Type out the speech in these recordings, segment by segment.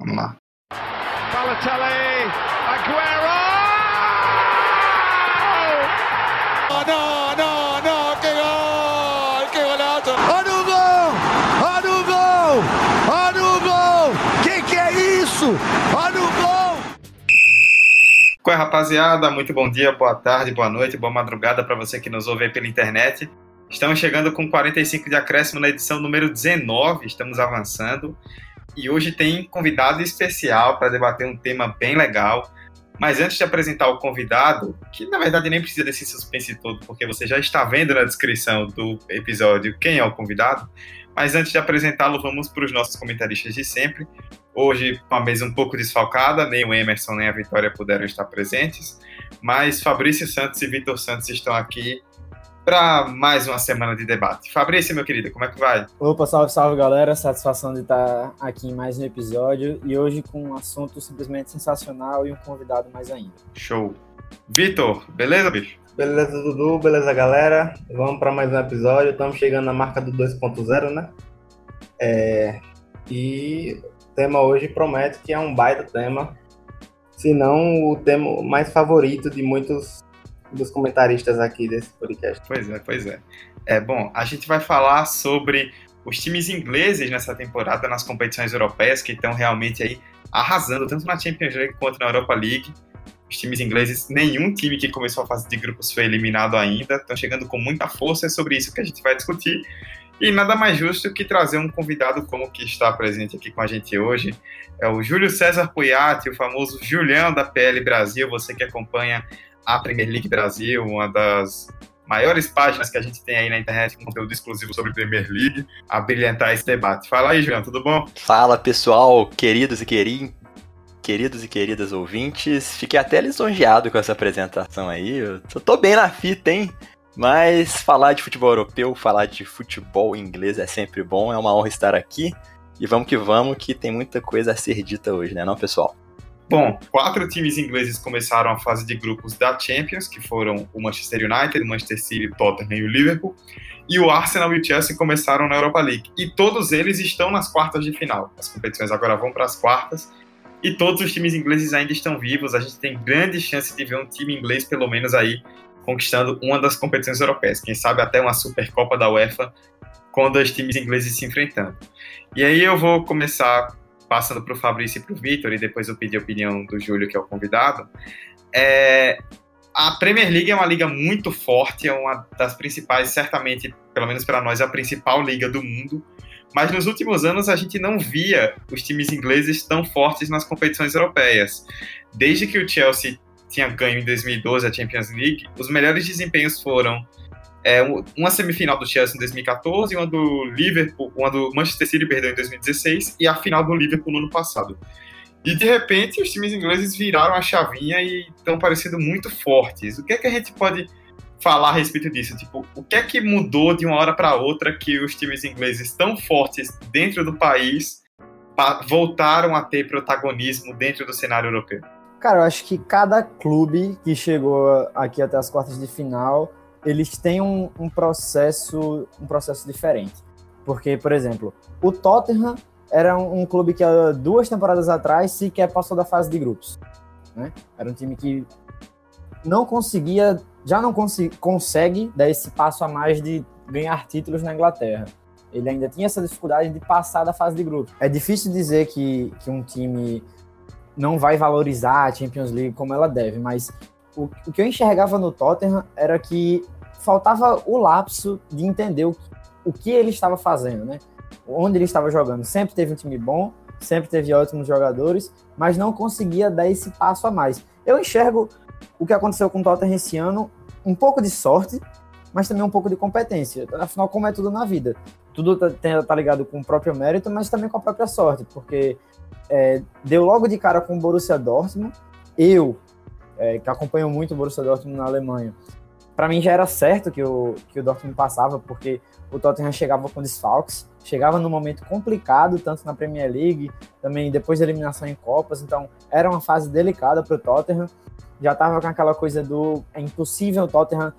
Vamos lá. Balotelli, Aguero! Oh, no, no, no, que gol, que golazo. Olha o gol, olha o gol, olha o gol. Que que é isso? Olha o gol. Qual é, rapaziada? Muito bom dia, boa tarde, boa noite, boa madrugada para você que nos ouve aí pela internet. Estamos chegando com 45 de acréscimo na edição número 19, estamos avançando. E hoje tem convidado especial para debater um tema bem legal. Mas antes de apresentar o convidado, que na verdade nem precisa desse suspense todo, porque você já está vendo na descrição do episódio quem é o convidado. Mas antes de apresentá-lo, vamos para os nossos comentaristas de sempre. Hoje, com a mesa um pouco desfalcada, nem o Emerson nem a Vitória puderam estar presentes, mas Fabrício Santos e Vitor Santos estão aqui para mais uma semana de debate. Fabrício, meu querido, como é que vai? Opa, salve, salve galera, satisfação de estar aqui em mais um episódio e hoje com um assunto simplesmente sensacional e um convidado mais ainda. Show. Vitor, beleza, bicho? Beleza, Dudu, beleza, galera? Vamos para mais um episódio. Estamos chegando na marca do 2.0, né? É... E o tema hoje promete que é um baita tema, se não o tema mais favorito de muitos dos comentaristas aqui desse podcast. Pois é, pois é. É bom, a gente vai falar sobre os times ingleses nessa temporada nas competições europeias que estão realmente aí arrasando tanto na Champions League quanto na Europa League. Os times ingleses, nenhum time que começou a fase de grupos foi eliminado ainda, estão chegando com muita força, é sobre isso que a gente vai discutir. E nada mais justo que trazer um convidado como que está presente aqui com a gente hoje. É o Júlio César Puiati, o famoso Julião da PL Brasil, você que acompanha a Premier League Brasil, uma das maiores páginas que a gente tem aí na internet com conteúdo exclusivo sobre Premier League, a brilhantar esse debate. Fala aí, Julião, tudo bom? Fala, pessoal, queridos e queridos. Queridos e queridas ouvintes, fiquei até lisonjeado com essa apresentação aí. Eu tô bem na fita, hein? Mas falar de futebol europeu, falar de futebol inglês é sempre bom, é uma honra estar aqui. E vamos que vamos, que tem muita coisa a ser dita hoje, né, não, pessoal? Bom, quatro times ingleses começaram a fase de grupos da Champions, que foram o Manchester United, o Manchester City, o Tottenham e o Liverpool. E o Arsenal e o Chelsea começaram na Europa League. E todos eles estão nas quartas de final. As competições agora vão para as quartas. E todos os times ingleses ainda estão vivos. A gente tem grande chance de ver um time inglês, pelo menos aí, conquistando uma das competições europeias. Quem sabe até uma Supercopa da UEFA, com dois times ingleses se enfrentando. E aí eu vou começar passando para o Fabrício e para o Vitor, e depois eu pedi a opinião do Júlio, que é o convidado, é, a Premier League é uma liga muito forte, é uma das principais, certamente, pelo menos para nós, é a principal liga do mundo. Mas nos últimos anos a gente não via os times ingleses tão fortes nas competições europeias. Desde que o Chelsea tinha ganho em 2012 a Champions League, os melhores desempenhos foram é, uma semifinal do Chelsea em 2014, uma do Liverpool, uma do Manchester City, perdão, em 2016, e a final do Liverpool no ano passado. E de repente os times ingleses viraram a chavinha e estão parecendo muito fortes. O que é que a gente pode falar a respeito disso? Tipo, o que é que mudou de uma hora para outra que os times ingleses tão fortes dentro do país voltaram a ter protagonismo dentro do cenário europeu? Cara, eu acho que cada clube que chegou aqui até as quartas de final eles têm um, um, processo um processo diferente. Porque, por exemplo, o Tottenham era um, um clube que duas temporadas atrás sequer passou da fase de grupos. Né? Era um time que não conseguia, já não consegue dar esse passo a mais de ganhar títulos na Inglaterra. Ele ainda tinha essa dificuldade de passar da fase de grupos. É difícil dizer que, que um time não vai valorizar a Champions League como ela deve, mas o, o que eu enxergava no Tottenham era que faltava o lapso de entender o, o que ele estava fazendo, né? Onde ele estava jogando. Sempre teve um time bom, sempre teve ótimos jogadores, mas não conseguia dar esse passo a mais. Eu enxergo o que aconteceu com o Tottenham esse ano, um pouco de sorte, mas também um pouco de competência. Afinal, como é tudo na vida. Tudo tá, tá ligado com o próprio mérito, mas também com a própria sorte, porque é, deu logo de cara com o Borussia Dortmund. Eu, é, que acompanham muito o Borussia Dortmund na Alemanha, para mim já era certo que o, que o Dortmund passava, porque o Tottenham chegava com desfalques, chegava num momento complicado, tanto na Premier League, também depois da eliminação em Copas, então era uma fase delicada para o Tottenham. Já estava com aquela coisa do é impossível o Tottenham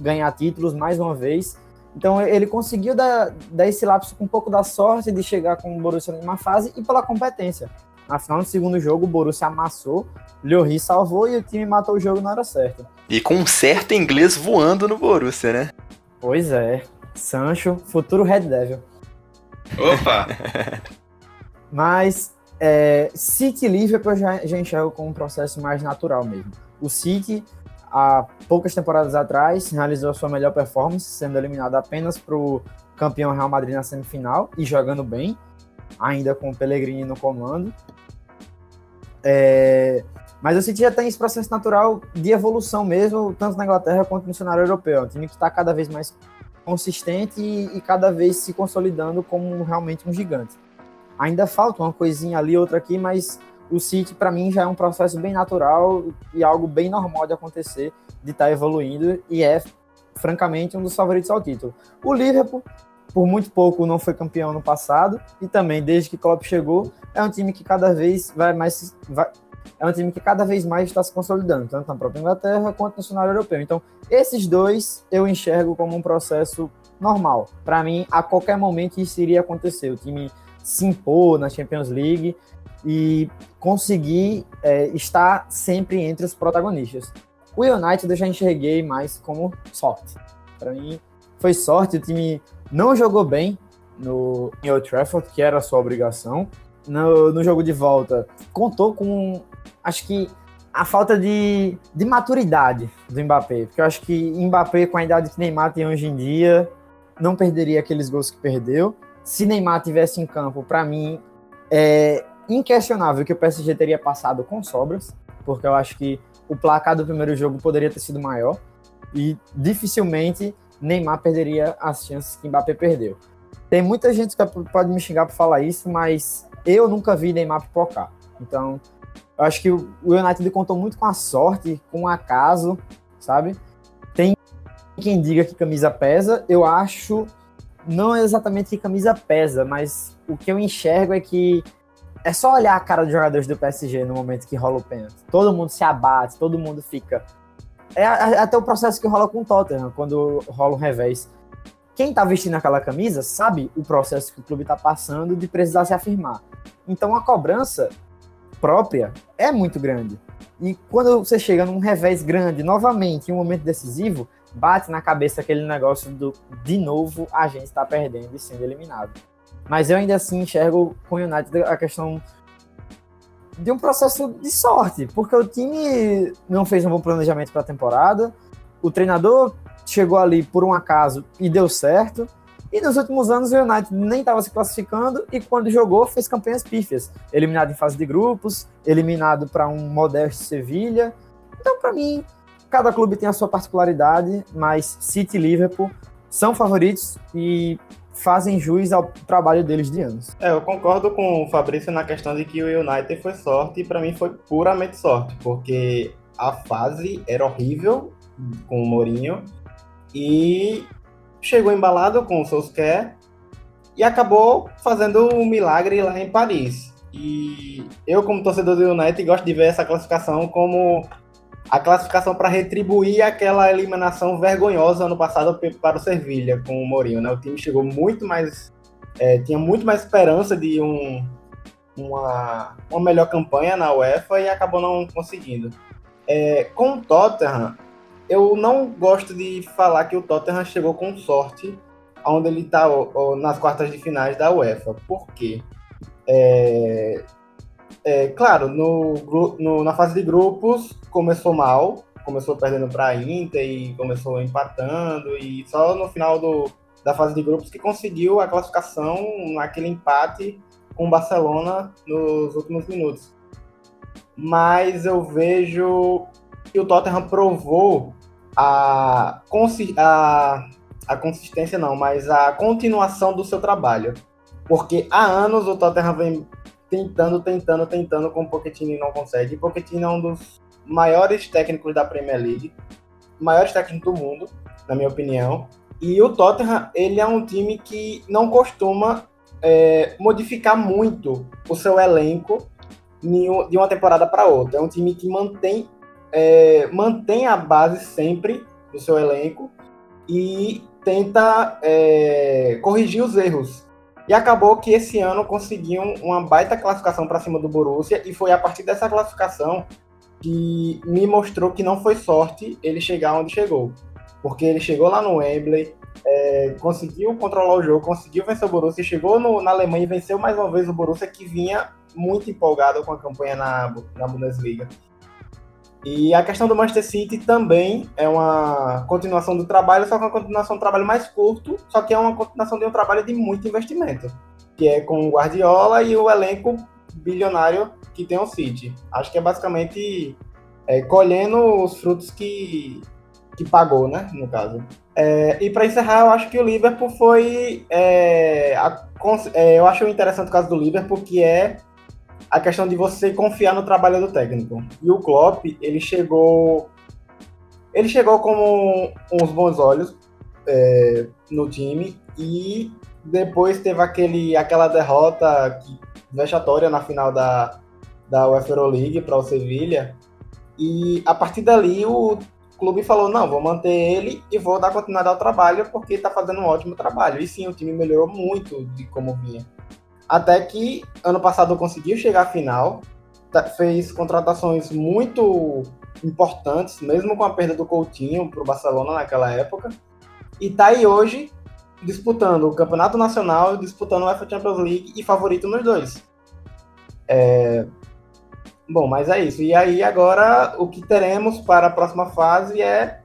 ganhar títulos mais uma vez. Então ele conseguiu dar, dar esse lapso com um pouco da sorte de chegar com o Borussia numa fase e pela competência. Na final do segundo jogo, o Borussia amassou, Lloris salvou e o time matou o jogo na hora certa. E com um certo inglês voando no Borussia, né? Pois é. Sancho, futuro Red Devil. Opa! Mas é, City e Liverpool eu já, já enxergo como um processo mais natural mesmo. O City, há poucas temporadas atrás, realizou a sua melhor performance, sendo eliminado apenas para o campeão Real Madrid na semifinal e jogando bem, ainda com o Pellegrini no comando. É, mas o City já tem esse processo natural de evolução mesmo, tanto na Inglaterra quanto no cenário europeu. É um time que está cada vez mais consistente e, e, cada vez se consolidando como realmente um gigante. Ainda falta uma coisinha ali, outra aqui, mas o City, para mim, já é um processo bem natural e algo bem normal de acontecer, de estar tá evoluindo, e é, francamente, um dos favoritos ao título. O Liverpool, por muito pouco, não foi campeão no passado, e também, desde que Klopp chegou, é um time que cada vez vai mais. Vai, é um time que cada vez mais está se consolidando, tanto na própria Inglaterra quanto no cenário europeu. Então, esses dois eu enxergo como um processo normal. Para mim, a qualquer momento isso iria acontecer. O time se impor na Champions League e conseguir é, estar sempre entre os protagonistas. O United eu já enxerguei mais como sorte. Para mim, foi sorte. O time não jogou bem no em Old Trafford, que era a sua obrigação. No, no jogo de volta, contou com, acho que, a falta de, de maturidade do Mbappé. Porque eu acho que Mbappé, com a idade que Neymar tem hoje em dia, não perderia aqueles gols que perdeu se Neymar tivesse em campo, para mim, é inquestionável que o PSG teria passado com sobras, porque eu acho que o placar do primeiro jogo poderia ter sido maior e dificilmente Neymar perderia as chances que Mbappé perdeu. Tem muita gente que pode me xingar por falar isso, mas eu nunca vi Neymar pipocar. Então, eu acho que o United contou muito com a sorte, com o acaso, sabe? Tem quem diga que camisa pesa, eu acho não exatamente que camisa pesa, mas o que eu enxergo é que é só olhar a cara dos jogadores do PSG no momento que rola o pênalti. Todo mundo se abate, todo mundo fica. É até o processo que rola com o Tottenham, quando rola um revés. Quem tá vestindo aquela camisa sabe o processo que o clube tá passando de precisar se afirmar. Então a cobrança própria é muito grande. E quando você chega num revés grande, novamente, em um momento decisivo, bate na cabeça aquele negócio do de novo a gente está perdendo e sendo eliminado. Mas eu ainda assim enxergo com o United a questão de um processo de sorte, porque o time não fez um bom planejamento para a temporada, o treinador chegou ali por um acaso e deu certo. E nos últimos anos o United nem estava se classificando e quando jogou fez campanhas pífias, eliminado em fase de grupos, eliminado para um modesto Sevilha. Então para mim cada clube tem a sua particularidade, mas City e Liverpool são favoritos e fazem jus ao trabalho deles de anos. É, eu concordo com o Fabrício na questão de que o United foi sorte e para mim foi puramente sorte, porque a fase era horrível com o Mourinho e chegou embalado com o Solskjaer e acabou fazendo um milagre lá em Paris. E eu, como torcedor do United, gosto de ver essa classificação como a classificação para retribuir aquela eliminação vergonhosa ano passado para o Sevilha com o Mourinho. Né? O time chegou muito mais. É, tinha muito mais esperança de um, uma, uma melhor campanha na UEFA e acabou não conseguindo. É, com o Tottenham, eu não gosto de falar que o Tottenham chegou com sorte onde ele está nas quartas de finais da UEFA. Por quê? É, é, claro, no, no, na fase de grupos começou mal, começou perdendo para a Inter e começou empatando, e só no final do, da fase de grupos que conseguiu a classificação naquele empate com o Barcelona nos últimos minutos. Mas eu vejo que o Tottenham provou a, a, a consistência, não, mas a continuação do seu trabalho. Porque há anos o Tottenham vem tentando, tentando, tentando com o Pochettino não consegue. Pochettino é um dos maiores técnicos da Premier League, maiores técnicos do mundo, na minha opinião. E o Tottenham, ele é um time que não costuma é, modificar muito o seu elenco de uma temporada para outra. É um time que mantém, é, mantém a base sempre do seu elenco e tenta é, corrigir os erros E acabou que esse ano conseguiu uma baita classificação para cima do Borussia e foi a partir dessa classificação que me mostrou que não foi sorte ele chegar onde chegou. Porque ele chegou lá no Wembley, é, conseguiu controlar o jogo, conseguiu vencer o Borussia, chegou no, na Alemanha e venceu mais uma vez o Borussia que vinha muito empolgado com a campanha na, na Bundesliga. E a questão do Manchester City também é uma continuação do trabalho, só que é uma continuação do trabalho mais curto, só que é uma continuação de um trabalho de muito investimento, que é com o Guardiola e o elenco bilionário que tem o City. Acho que é basicamente é, colhendo os frutos que, que pagou, né, no caso. É, e para encerrar, eu acho que o Liverpool foi. É, a, é, eu acho interessante o caso do Liverpool, que é a questão de você confiar no trabalho do técnico. E o Klopp, ele chegou ele chegou com uns bons olhos é, no time e depois teve aquele, aquela derrota vexatória na final da, da UEFA League para o Sevilha. E a partir dali o clube falou: não, vou manter ele e vou dar continuidade ao trabalho porque está fazendo um ótimo trabalho. E sim, o time melhorou muito de como vinha. Até que ano passado conseguiu chegar à final, tá, fez contratações muito importantes, mesmo com a perda do Coutinho para o Barcelona naquela época, e está aí hoje disputando o Campeonato Nacional, disputando o UEFA Champions League e favorito nos dois. É... Bom, mas é isso. E aí agora o que teremos para a próxima fase é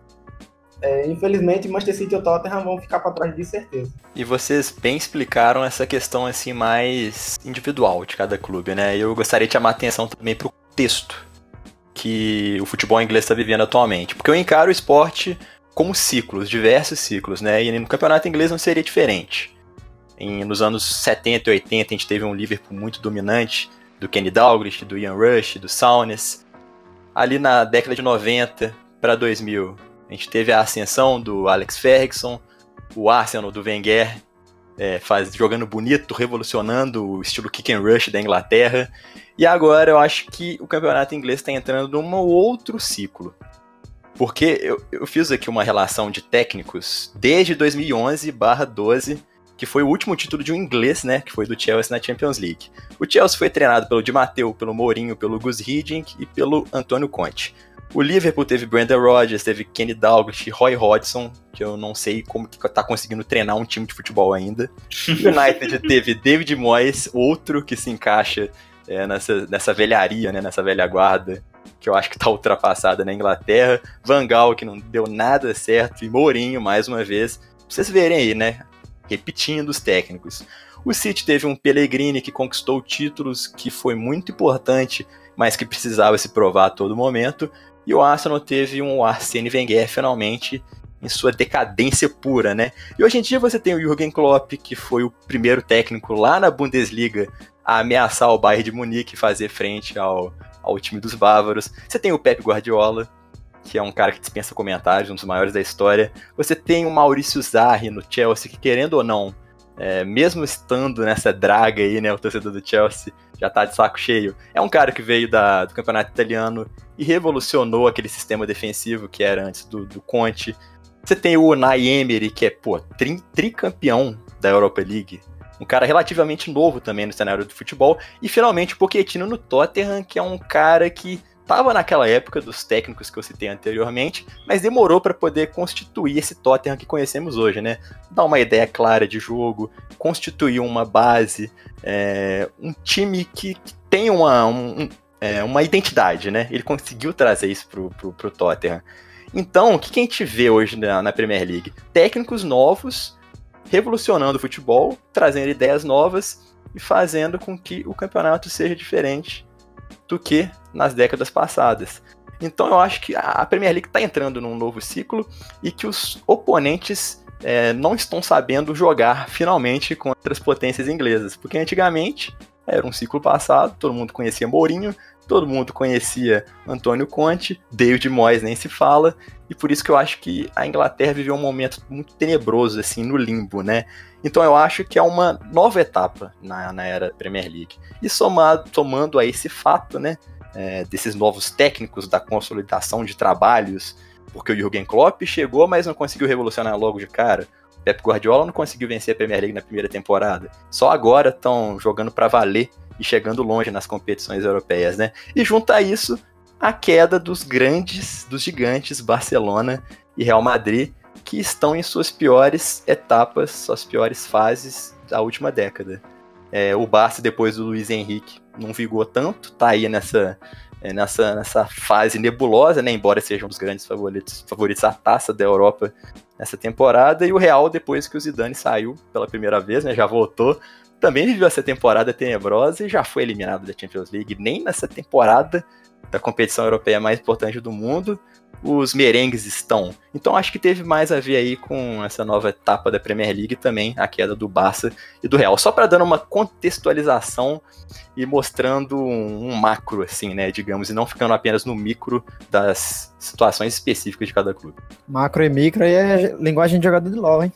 é, infelizmente, Manchester City e o Tottenham vão ficar para trás de certeza. E vocês bem explicaram essa questão assim mais individual de cada clube, né? Eu gostaria de chamar a atenção também para o contexto que o futebol inglês está vivendo atualmente, porque eu encaro o esporte como ciclos, diversos ciclos, né? E no campeonato inglês não seria diferente. Em, nos anos 70 e 80 a gente teve um Liverpool muito dominante, do Kenny Dalglish, do Ian Rush, do Souness. Ali na década de 90 para 2000 a gente teve a ascensão do Alex Ferguson, o Arsenal do Wenger é, faz, jogando bonito, revolucionando o estilo kick and rush da Inglaterra. E agora eu acho que o campeonato inglês está entrando num outro ciclo. Porque eu, eu fiz aqui uma relação de técnicos desde 2011/12, que foi o último título de um inglês, né, que foi do Chelsea na Champions League. O Chelsea foi treinado pelo Di Matteo, pelo Mourinho, pelo Gus Hiddink e pelo Antônio Conte. O Liverpool teve Brandon Rodgers, teve Kenny Dalglish, Roy Hodgson, que eu não sei como que tá conseguindo treinar um time de futebol ainda. O United teve David Moyes, outro que se encaixa é, nessa, nessa velharia, né, nessa velha guarda, que eu acho que tá ultrapassada na Inglaterra. Van Gaal, que não deu nada certo, e Mourinho, mais uma vez. Pra vocês verem aí, né, repetindo os técnicos. O City teve um Pellegrini que conquistou títulos, que foi muito importante, mas que precisava se provar a todo momento. E o Arsenal teve um Arsene Wenger finalmente em sua decadência pura, né? E hoje em dia você tem o Jürgen Klopp, que foi o primeiro técnico lá na Bundesliga a ameaçar o Bayern de Munique fazer frente ao, ao time dos bávaros. Você tem o Pep Guardiola, que é um cara que dispensa comentários, um dos maiores da história. Você tem o Maurício Zarri no Chelsea, que querendo ou não, é, mesmo estando nessa draga aí, né, o torcedor do Chelsea já tá de saco cheio. É um cara que veio da, do campeonato italiano e revolucionou aquele sistema defensivo que era antes do, do Conte. Você tem o Unai Emery, que é, pô, tri, tricampeão da Europa League. Um cara relativamente novo também no cenário do futebol. E finalmente o Pochettino no Tottenham, que é um cara que estava naquela época dos técnicos que eu citei anteriormente, mas demorou para poder constituir esse Tottenham que conhecemos hoje, né? Dar uma ideia clara de jogo, constituir uma base, é, um time que, que tem uma, um, é, uma identidade, né? Ele conseguiu trazer isso pro, pro, pro Tottenham. Então, o que, que a gente vê hoje na, na Premier League? Técnicos novos revolucionando o futebol, trazendo ideias novas e fazendo com que o campeonato seja diferente do que nas décadas passadas. Então eu acho que a Premier League está entrando num novo ciclo e que os oponentes é, não estão sabendo jogar finalmente contra as potências inglesas. Porque antigamente era um ciclo passado, todo mundo conhecia Mourinho, todo mundo conhecia Antônio Conte, David Moyes nem se fala, e por isso que eu acho que a Inglaterra viveu um momento muito tenebroso, assim, no limbo, né? Então eu acho que é uma nova etapa na, na era Premier League. E somado, somando a esse fato, né, é, desses novos técnicos da consolidação de trabalhos, porque o Jürgen Klopp chegou, mas não conseguiu revolucionar logo de cara. Pep Guardiola não conseguiu vencer a Premier League na primeira temporada. Só agora estão jogando para valer e chegando longe nas competições europeias, né? E junto a isso, a queda dos grandes, dos gigantes Barcelona e Real Madrid, que estão em suas piores etapas, suas piores fases da última década. É, o Barça, depois do Luiz Henrique, não vigou tanto, tá aí nessa, nessa, nessa fase nebulosa, né? Embora seja um dos grandes favoritos, favoritos à taça da Europa nessa temporada. E o Real, depois que o Zidane saiu pela primeira vez, né? Já voltou. Também viveu essa temporada tenebrosa e já foi eliminado da Champions League. Nem nessa temporada da competição europeia mais importante do mundo os merengues estão. Então acho que teve mais a ver aí com essa nova etapa da Premier League também, a queda do Barça e do Real. Só para dando uma contextualização e mostrando um, macro, assim, né, digamos, e não ficando apenas no micro das situações específicas de cada clube. Macro e micro aí é linguagem de jogador de LoL, hein?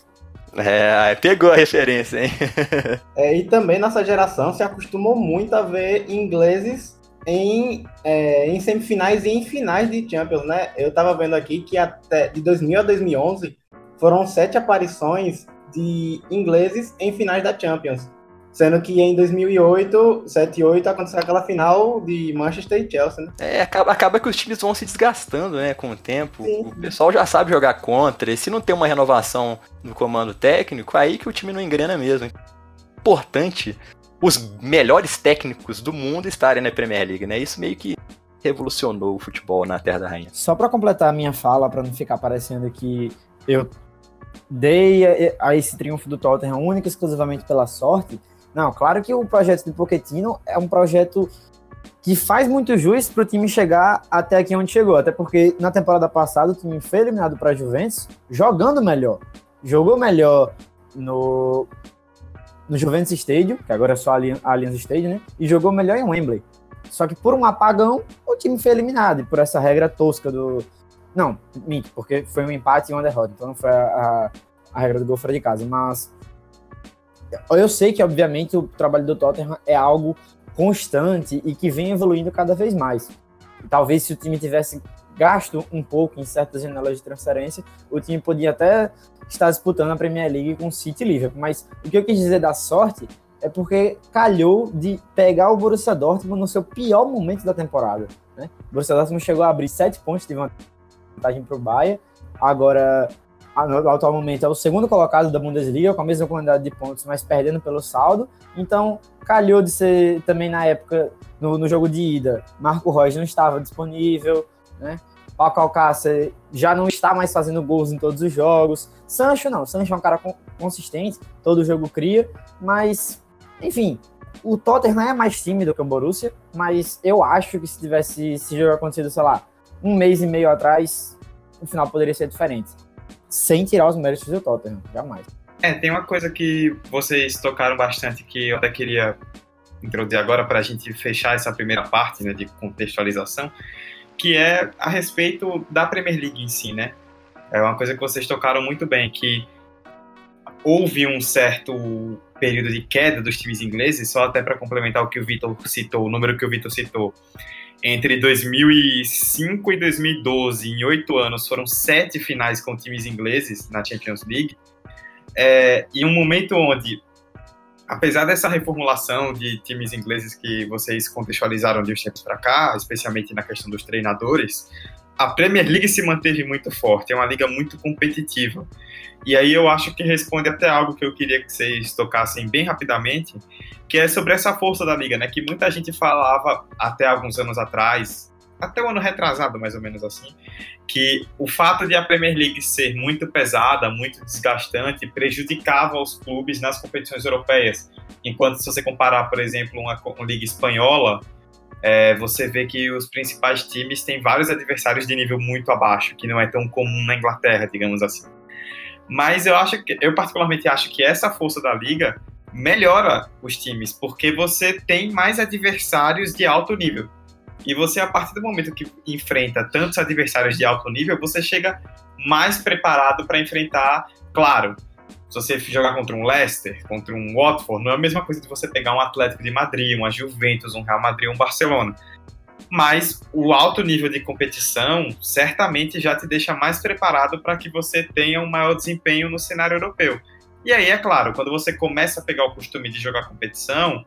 É, pegou a referência, hein? é, e também nossa geração se acostumou muito a ver ingleses em, é, em semifinais e em finais de Champions, né? Eu tava vendo aqui que até de 2000 a 2011 foram sete aparições de ingleses em finais da Champions. Sendo que em 2008, 7 e 8, aconteceu aquela final de Manchester e Chelsea, né? É, acaba, acaba que os times vão se desgastando, né, com o tempo. Sim. O pessoal já sabe jogar contra, e se não tem uma renovação no comando técnico, aí que o time não engrena mesmo. Importante os melhores técnicos do mundo estarem na Premier League, né? Isso meio que revolucionou o futebol na Terra da Rainha. Só para completar a minha fala, para não ficar parecendo que eu dei a, esse triunfo do Tottenham única e exclusivamente pela sorte. Não, claro que o projeto de Pochettino é um projeto que faz muito jus para o time chegar até aqui onde chegou. Até porque na temporada passada o time foi eliminado para a Juventus jogando melhor. Jogou melhor no no Juventus Stadium, que agora é só a Allianz Stadium, né? E jogou melhor em Wembley. Só que por um apagão, o time foi eliminado. Por essa regra tosca do. Não, minto, porque foi um empate e uma derrota. Então não foi a, a, a regra do gol fora de casa. Mas. Eu sei que, obviamente, o trabalho do Tottenham é algo constante e que vem evoluindo cada vez mais. Talvez se o time tivesse gasto um pouco em certas janelas de transferência, o time podia até estar disputando a Premier League com City e Liverpool. Mas o que eu quis dizer da sorte é porque calhou de pegar o Borussia Dortmund no seu pior momento da temporada. Né? O Borussia Dortmund chegou a abrir sete pontos, uma vantagem para o Bayern. Agora, no atual momento, é o segundo colocado da Bundesliga, com a mesma quantidade de pontos, mas perdendo pelo saldo. Então, calhou de ser também na época, no, no jogo de ida, Marco Reus não estava disponível, né? Paco Alcácer já não está mais fazendo gols em todos os jogos. Sancho não, Sancho é um cara consistente, todo jogo cria, mas enfim, o Tottenham é mais tímido que o Borussia, mas eu acho que se tivesse esse jogo acontecido, sei lá, um mês e meio atrás, o final poderia ser diferente. Sem tirar os méritos do Tottenham, jamais. É, tem uma coisa que vocês tocaram bastante que eu até queria introduzir agora para a gente fechar essa primeira parte né, de contextualização, que é a respeito da Premier League em si, né? É uma coisa que vocês tocaram muito bem, que houve um certo período de queda dos times ingleses, só até para complementar o que o Vitor citou, o número que o Vitor citou. Entre 2005 e 2012, em oito anos, foram sete finais com times ingleses na Champions League. É, e um momento onde apesar dessa reformulação de times ingleses que vocês contextualizaram de uns tempos para cá, especialmente na questão dos treinadores, a Premier League se manteve muito forte, é uma liga muito competitiva. E aí eu acho que responde até algo que eu queria que vocês tocassem bem rapidamente, que é sobre essa força da liga, né? Que muita gente falava até alguns anos atrás, até o ano retrasado, mais ou menos assim, que o fato de a Premier League ser muito pesada, muito desgastante, prejudicava os clubes nas competições europeias. Enquanto se você comparar, por exemplo, uma, uma liga espanhola, é, você vê que os principais times têm vários adversários de nível muito abaixo, que não é tão comum na Inglaterra, digamos assim. Mas eu acho que eu particularmente acho que essa força da liga melhora os times, porque você tem mais adversários de alto nível. E você, a partir do momento que enfrenta tantos adversários de alto nível, você chega mais preparado para enfrentar, claro, se você jogar contra um Leicester, contra um Watford, não é a mesma coisa de você pegar um Atlético de Madrid, uma Juventus, um Real Madrid, um Barcelona. mas o alto nível de competição certamente já te deixa mais preparado para que você tenha um maior desempenho no cenário europeu. E aí, é claro, quando você começa a pegar o costume de jogar competição,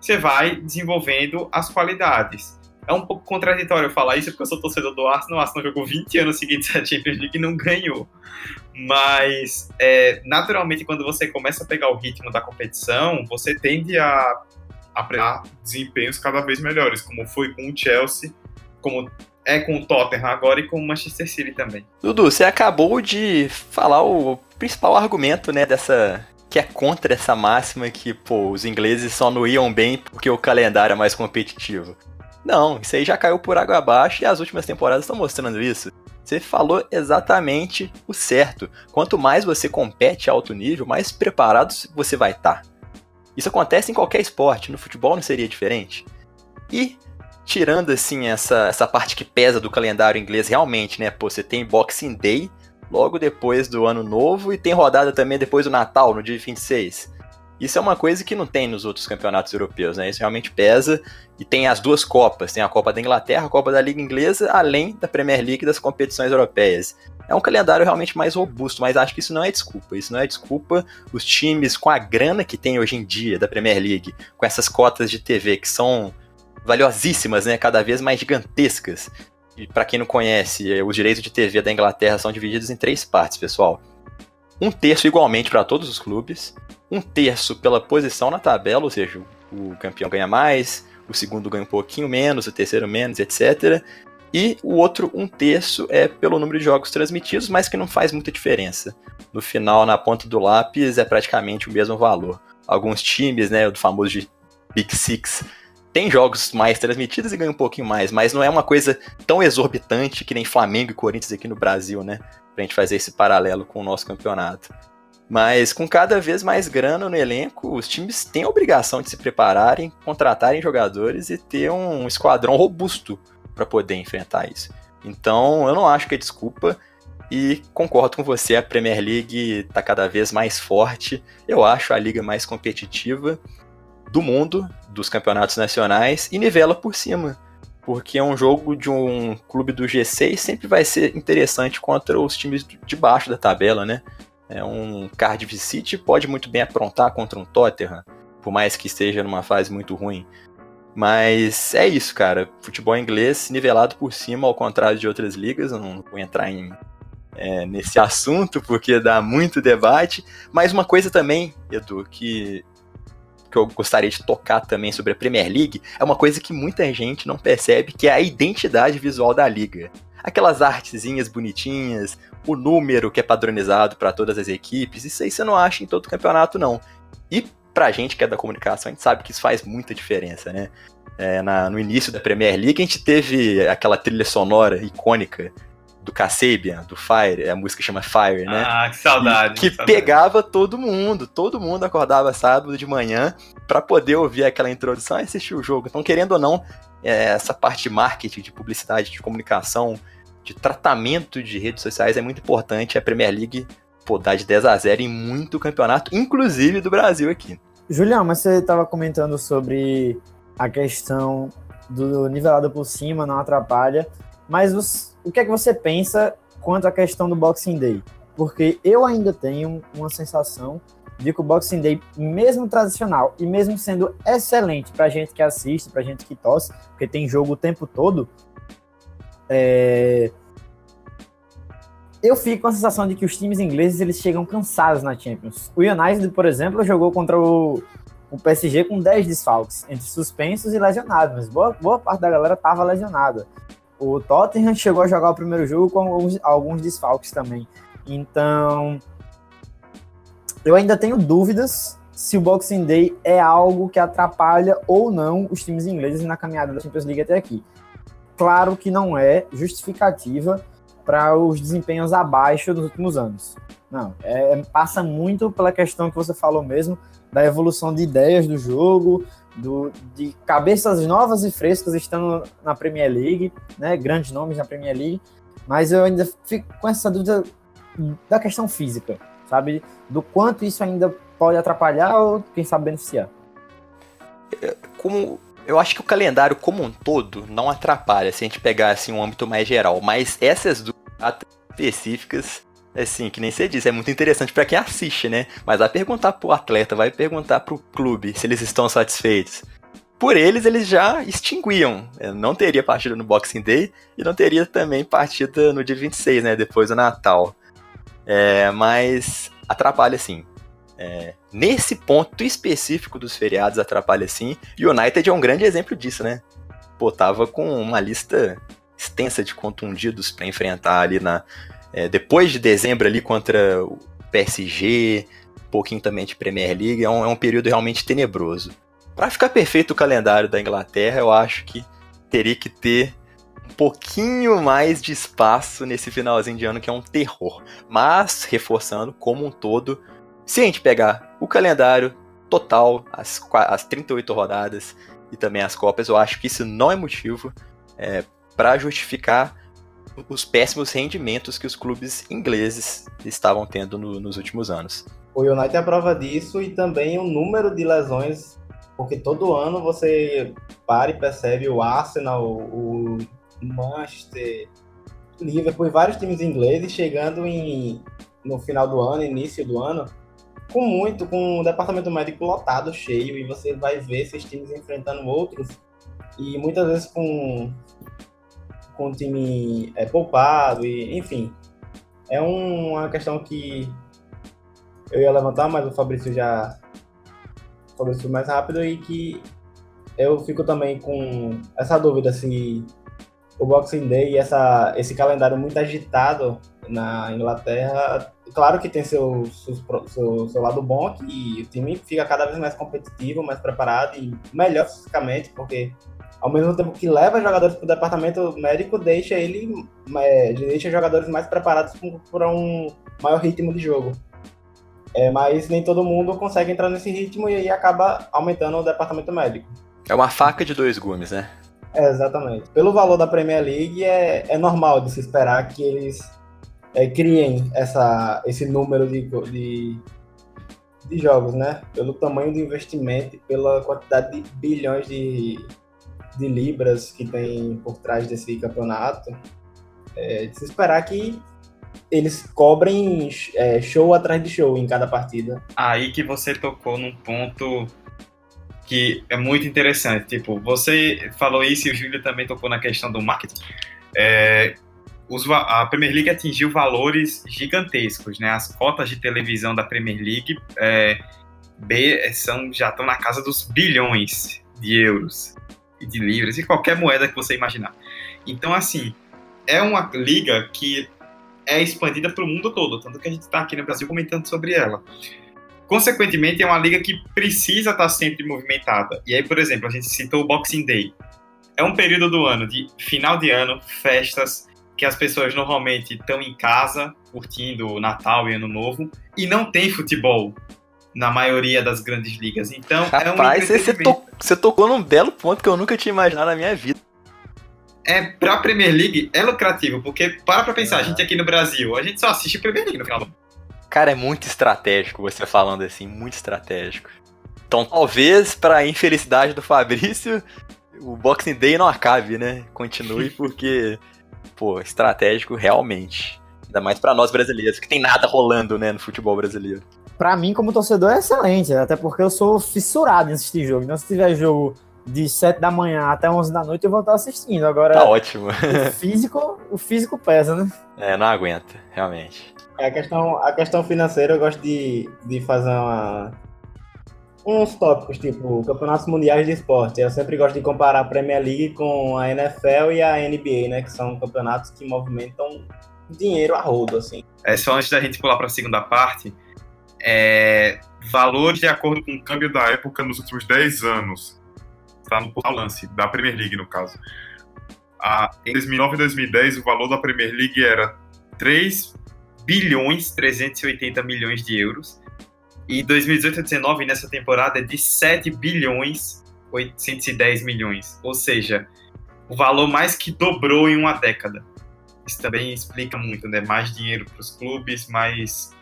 você vai desenvolvendo as qualidades. É um pouco contraditório falar isso, porque eu sou torcedor do Arsenal. O Arsenal jogou 20 anos seguidos a Champions League e não ganhou. Mas, é, naturalmente, quando você começa a pegar o ritmo da competição, você tende a apresentar desempenhos cada vez melhores, como foi com o Chelsea, como é com o Tottenham agora e com o Manchester City também. Dudu, você acabou de falar o principal argumento, né, dessa que é contra essa máxima que, pô, os ingleses só não iam bem porque o calendário é mais competitivo. Não, isso aí já caiu por água abaixo e as últimas temporadas estão mostrando isso. Você falou exatamente o certo. Quanto mais você compete a alto nível, mais preparado você vai estar. Tá. Isso acontece em qualquer esporte, no futebol não seria diferente. E tirando assim essa, essa parte que pesa do calendário inglês realmente, né? Pô, você tem Boxing Day logo depois do Ano Novo e tem rodada também depois do Natal, no dia 26. Isso é uma coisa que não tem nos outros campeonatos europeus, né? Isso realmente pesa. E tem as duas Copas: tem a Copa da Inglaterra, a Copa da Liga Inglesa, além da Premier League e das competições europeias é um calendário realmente mais robusto, mas acho que isso não é desculpa. Isso não é desculpa. Os times, com a grana que tem hoje em dia da Premier League, com essas cotas de TV que são valiosíssimas, né, cada vez mais gigantescas. E para quem não conhece, os direitos de TV da Inglaterra são divididos em três partes, pessoal. Um terço igualmente para todos os clubes, um terço pela posição na tabela, ou seja, o campeão ganha mais, o segundo ganha um pouquinho menos, o terceiro menos, etc. E o outro, um terço, é pelo número de jogos transmitidos, mas que não faz muita diferença. No final, na ponta do lápis, é praticamente o mesmo valor. Alguns times, né, do famoso de Big Six, tem jogos mais transmitidos e ganham um pouquinho mais, mas não é uma coisa tão exorbitante que nem Flamengo e Corinthians aqui no Brasil, né? Pra gente fazer esse paralelo com o nosso campeonato. Mas com cada vez mais grana no elenco, os times têm a obrigação de se prepararem, contratarem jogadores e ter um esquadrão robusto para poder enfrentar isso. Então, eu não acho que é desculpa e concordo com você, a Premier League está cada vez mais forte. Eu acho a liga mais competitiva do mundo, dos campeonatos nacionais e nivela por cima. Porque é um jogo de um clube do G6 sempre vai ser interessante contra os times de baixo da tabela, né? É um Cardiff City pode muito bem aprontar contra um Tottenham, por mais que esteja numa fase muito ruim. Mas é isso, cara. Futebol inglês nivelado por cima, ao contrário de outras ligas. Eu não vou entrar em, é, nesse assunto porque dá muito debate. Mas uma coisa também, Edu, que, que eu gostaria de tocar também sobre a Premier League é uma coisa que muita gente não percebe, que é a identidade visual da liga. Aquelas artezinhas bonitinhas, o número que é padronizado para todas as equipes, isso aí você não acha em todo campeonato, não. E pra gente que é da comunicação, a gente sabe que isso faz muita diferença, né? É, na, no início da Premier League, a gente teve aquela trilha sonora icônica do Kasabian, do Fire, a música chama Fire, né? Ah, que saudade. E, que, saudade. pegava todo mundo, todo mundo acordava sábado de manhã para poder ouvir aquela introdução e assistir o jogo. Então, querendo ou não, é, essa parte de marketing, de publicidade, de comunicação, de tratamento de redes sociais é muito importante. A Premier League pô, dá de 10 a 0 em muito campeonato, inclusive do Brasil aqui. Julião, mas você estava comentando sobre a questão do nivelado por cima não atrapalha, mas os, o que é que você pensa quanto à questão do Boxing Day? Porque eu ainda tenho uma sensação de que o Boxing Day, mesmo tradicional e mesmo sendo excelente para gente que assiste, para gente que torce, porque tem jogo o tempo todo, é, eu fico com a sensação de que os times ingleses eles chegam cansados na Champions. O United, por exemplo, jogou contra o, o PSG com 10 desfalques, entre suspensos e lesionados, mas boa, boa parte da galera estava lesionada. O Tottenham chegou a jogar o primeiro jogo com alguns, alguns desfalques também. Então, eu ainda tenho dúvidas se o Boxing Day é algo que atrapalha ou não os times ingleses na caminhada da Champions League até aqui. Claro que não é justificativa para os desempenhos abaixo dos últimos anos. Não, é, passa muito pela questão que você falou mesmo, da evolução de ideias do jogo, do, de cabeças novas e frescas estando na Premier League, né, grandes nomes na Premier League, mas eu ainda fico com essa dúvida da questão física, sabe? Do quanto isso ainda pode atrapalhar ou, quem sabe, beneficiar. É, como eu acho que o calendário como um todo não atrapalha se a gente pegar assim um âmbito mais geral, mas essas duas específicas, assim, que nem você disse, é muito interessante para quem assiste, né? Mas vai perguntar pro atleta, vai perguntar pro clube se eles estão satisfeitos. Por eles, eles já extinguiam. É, não teria partida no Boxing Day e não teria também partida no dia 26, né? Depois do Natal. É, mas atrapalha sim. É, nesse ponto específico dos feriados atrapalha sim. E o United é um grande exemplo disso, né? Pô, tava com uma lista extensa de contundidos para enfrentar ali na. É, depois de dezembro ali contra o PSG, um pouquinho também de Premier League, é um, é um período realmente tenebroso. Para ficar perfeito o calendário da Inglaterra, eu acho que teria que ter um pouquinho mais de espaço nesse finalzinho de ano que é um terror. Mas, reforçando, como um todo, se a gente pegar o calendário total, as, as 38 rodadas e também as Copas, eu acho que isso não é motivo é, para justificar os péssimos rendimentos que os clubes ingleses estavam tendo no, nos últimos anos. O United é a prova disso e também o número de lesões, porque todo ano você para e percebe o Arsenal, o Manchester, Liverpool vários times ingleses chegando em, no final do ano, início do ano, com muito, com o departamento médico lotado, cheio, e você vai ver esses times enfrentando outros, e muitas vezes com, com o time é, poupado, e enfim. É um, uma questão que eu ia levantar, mas o Fabrício já Fabrício mais rápido, e que eu fico também com essa dúvida se o Boxing Day e essa, esse calendário muito agitado na Inglaterra, claro que tem seu, seu, seu, seu, lado bom, que o time fica cada vez mais competitivo, mais preparado e melhor fisicamente, porque ao mesmo tempo que leva jogadores para o departamento médico, deixa ele é, deixa jogadores mais preparados para um maior ritmo de jogo. É, mas nem todo mundo consegue entrar nesse ritmo e aí acaba aumentando o departamento médico. É uma faca de dois gumes, né? É, exatamente. Pelo valor da Premier League, é, é normal de se esperar que eles é, criem essa, esse número de, de, de, jogos, né? Pelo tamanho do investimento e pela quantidade de bilhões de, de libras que tem por trás desse campeonato. É, de se esperar que eles cobrem é, show atrás de show em cada partida. Aí que você tocou num ponto que é muito interessante. Tipo, você falou isso e o Júlio também tocou na questão do marketing. É, os, a Premier League atingiu valores gigantescos, né? As cotas de televisão da Premier League é, B, são, já estão na casa dos bilhões de euros de libras e qualquer moeda que você imaginar. Então, assim, é uma liga que é expandida para o mundo todo, tanto que a gente está aqui no Brasil comentando sobre ela. Consequentemente, é uma liga que precisa estar tá sempre movimentada. E aí, por exemplo, a gente citou o Boxing Day. É um período do ano de final de ano, festas, que as pessoas normalmente estão em casa curtindo o Natal e Ano Novo e não tem futebol na maioria das grandes ligas. Então, Rapaz, é um você, to você tocou num belo ponto que eu nunca tinha imaginado na minha vida. É, pra Premier League é lucrativo, porque para pra pensar, a gente aqui no Brasil, a gente só assiste Premier League no final do Cara, é muito estratégico você falando assim, muito estratégico. Então, talvez, pra infelicidade do Fabrício, o Boxing Day não acabe, né? Continue, porque pô, estratégico realmente. Ainda mais para nós brasileiros, que tem nada rolando, né, no futebol brasileiro. Para mim, como torcedor, é excelente, até porque eu sou fissurado em assistir jogo. Então, se tiver jogo de 7 da manhã até 11 da noite, eu vou estar assistindo. Agora, tá ótimo. o físico, o físico pesa, né? É, não aguenta, realmente. É, a questão, a questão financeira, eu gosto de, de fazer uma, uns tópicos, tipo campeonatos mundiais de esporte. Eu sempre gosto de comparar a Premier League com a NFL e a NBA, né? Que são campeonatos que movimentam dinheiro a rodo, assim. É, só antes da gente pular para a segunda parte, é, valores de acordo com o câmbio da época nos últimos 10 anos. Está no lance, da Premier League, no caso. A, em 2009 e 2010, o valor da Premier League era 3 bilhões 380 milhões de euros. E 2018 e 2019, nessa temporada, é de 7 bilhões 810 milhões. Ou seja, o valor mais que dobrou em uma década. Isso também explica muito, né? Mais dinheiro para os clubes, mais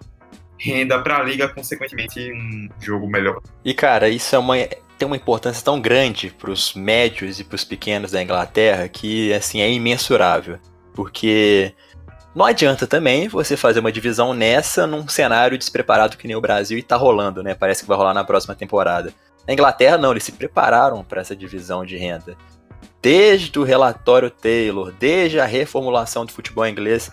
renda para a liga, consequentemente, um jogo melhor. E cara, isso é uma, tem uma importância tão grande para os médios e para os pequenos da Inglaterra que assim é imensurável, porque não adianta também você fazer uma divisão nessa num cenário despreparado que nem o Brasil e tá rolando, né? Parece que vai rolar na próxima temporada. Na Inglaterra não, eles se prepararam para essa divisão de renda. Desde o relatório Taylor, desde a reformulação do futebol inglês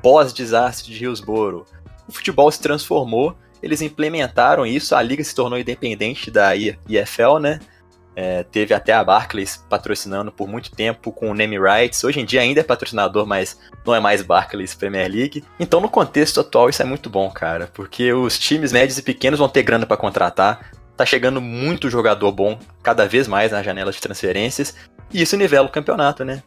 pós-desastre de Hillsborough, o futebol se transformou, eles implementaram isso, a liga se tornou independente da IFL, né? É, teve até a Barclays patrocinando por muito tempo com o name rights. Hoje em dia ainda é patrocinador, mas não é mais Barclays Premier League. Então, no contexto atual, isso é muito bom, cara, porque os times médios e pequenos vão ter grana para contratar. Tá chegando muito jogador bom, cada vez mais nas janelas de transferências, e isso nivela o campeonato, né?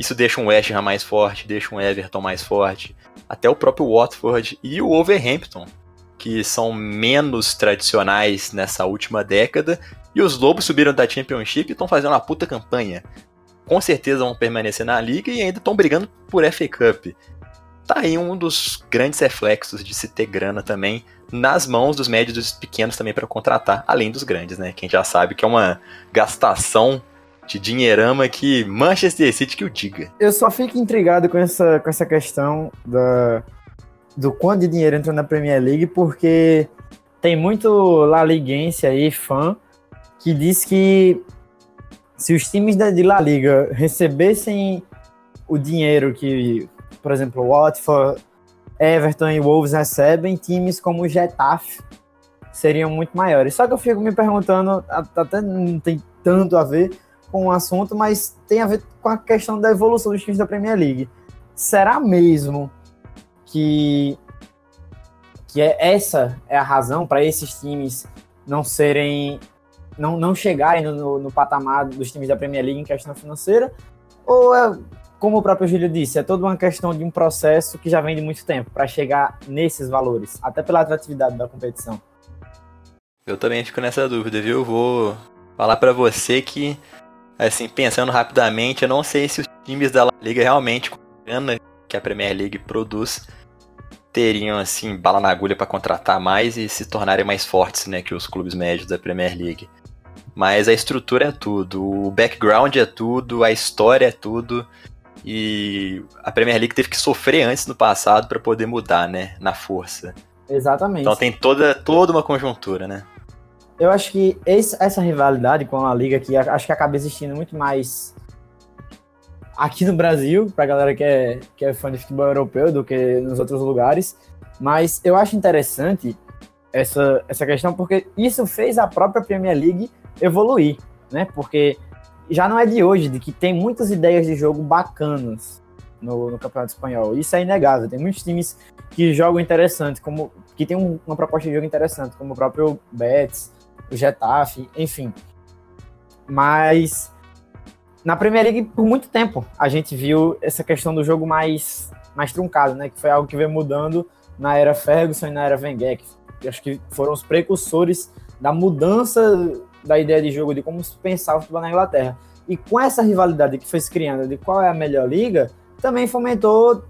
Isso deixa um West Ham mais forte, deixa um Everton mais forte, até o próprio Watford e o Wolverhampton, que são menos tradicionais nessa última década, e os Lobos subiram da Championship e estão fazendo uma puta campanha. Com certeza vão permanecer na liga e ainda estão brigando por FA Cup. Tá aí um dos grandes reflexos de se ter grana também nas mãos dos médios e dos pequenos também para contratar, além dos grandes, né? Quem já sabe que é uma gastação de dinheirama que Manchester City que o diga. Eu só fico intrigado com essa, com essa questão da, do quanto de dinheiro entra na Premier League, porque tem muito La Liguense aí, fã, que diz que se os times da, de La Liga recebessem o dinheiro que, por exemplo, Watford, Everton e Wolves recebem, times como o Getafe seriam muito maiores. Só que eu fico me perguntando, até não tem tanto a ver, com o assunto, mas tem a ver com a questão da evolução dos times da Premier League. Será mesmo que, que é, essa é a razão para esses times não serem. não, não chegarem no, no patamar dos times da Premier League em questão financeira? Ou é, como o próprio Júlio disse, é toda uma questão de um processo que já vem de muito tempo para chegar nesses valores, até pela atratividade da competição? Eu também fico nessa dúvida, viu? Vou falar para você que assim, pensando rapidamente, eu não sei se os times da Liga realmente, com a grana que a Premier League produz, teriam, assim, bala na agulha para contratar mais e se tornarem mais fortes, né, que os clubes médios da Premier League. Mas a estrutura é tudo, o background é tudo, a história é tudo. E a Premier League teve que sofrer antes no passado para poder mudar, né, na força. Exatamente. Então tem toda, toda uma conjuntura, né? Eu acho que esse, essa rivalidade com a liga aqui, acho que acaba existindo muito mais aqui no Brasil, pra galera que é, que é fã de futebol europeu, do que nos outros lugares. Mas eu acho interessante essa, essa questão, porque isso fez a própria Premier League evoluir, né? Porque já não é de hoje, de que tem muitas ideias de jogo bacanas no, no Campeonato Espanhol. Isso é inegável. Tem muitos times que jogam interessante, como que tem um, uma proposta de jogo interessante, como o próprio Betis, o Getafe, enfim. Mas na Premier League, por muito tempo, a gente viu essa questão do jogo mais, mais truncado, né? Que foi algo que veio mudando na era Ferguson e na era Wenger. Que acho que foram os precursores da mudança da ideia de jogo, de como se pensar o futebol na Inglaterra. E com essa rivalidade que foi se criando de qual é a melhor liga, também fomentou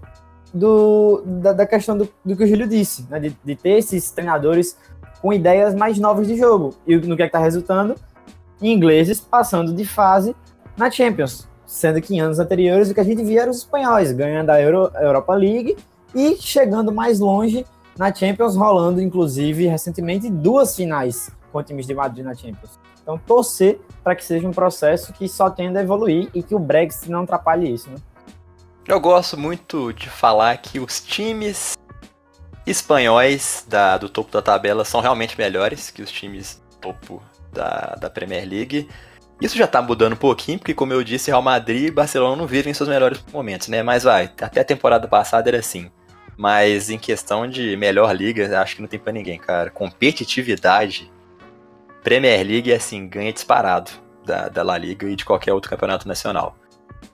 do, da, da questão do, do, que o Júlio disse, né? de, de ter esses treinadores com ideias mais novas de jogo. E no que é está resultando? Ingleses passando de fase na Champions. Sendo que em anos anteriores o que a gente via eram os espanhóis ganhando a Euro, Europa League e chegando mais longe na Champions, rolando inclusive recentemente duas finais com times de Madrid na Champions. Então, torcer para que seja um processo que só tenda a evoluir e que o Brexit não atrapalhe isso, né? Eu gosto muito de falar que os times espanhóis da, do topo da tabela são realmente melhores que os times topo da, da Premier League. Isso já tá mudando um pouquinho, porque como eu disse, Real Madrid e Barcelona não vivem seus melhores momentos, né? Mas vai, até a temporada passada era assim. Mas em questão de melhor liga, acho que não tem para ninguém, cara. Competitividade, Premier League, assim, ganha disparado da, da La Liga e de qualquer outro campeonato nacional.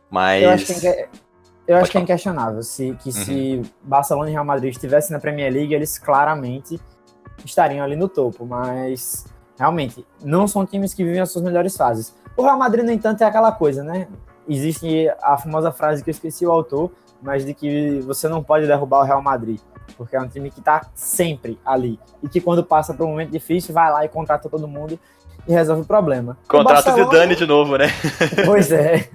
Mas. Eu acho que eu acho que é inquestionável se, que uhum. se Barcelona e Real Madrid estivessem na Premier League, eles claramente estariam ali no topo, mas realmente não são times que vivem as suas melhores fases. O Real Madrid, no entanto, é aquela coisa, né? Existe a famosa frase que eu esqueci o autor, mas de que você não pode derrubar o Real Madrid, porque é um time que está sempre ali e que quando passa por um momento difícil vai lá e contrata todo mundo e resolve o problema. Contrata o Zidane de novo, né? Pois é.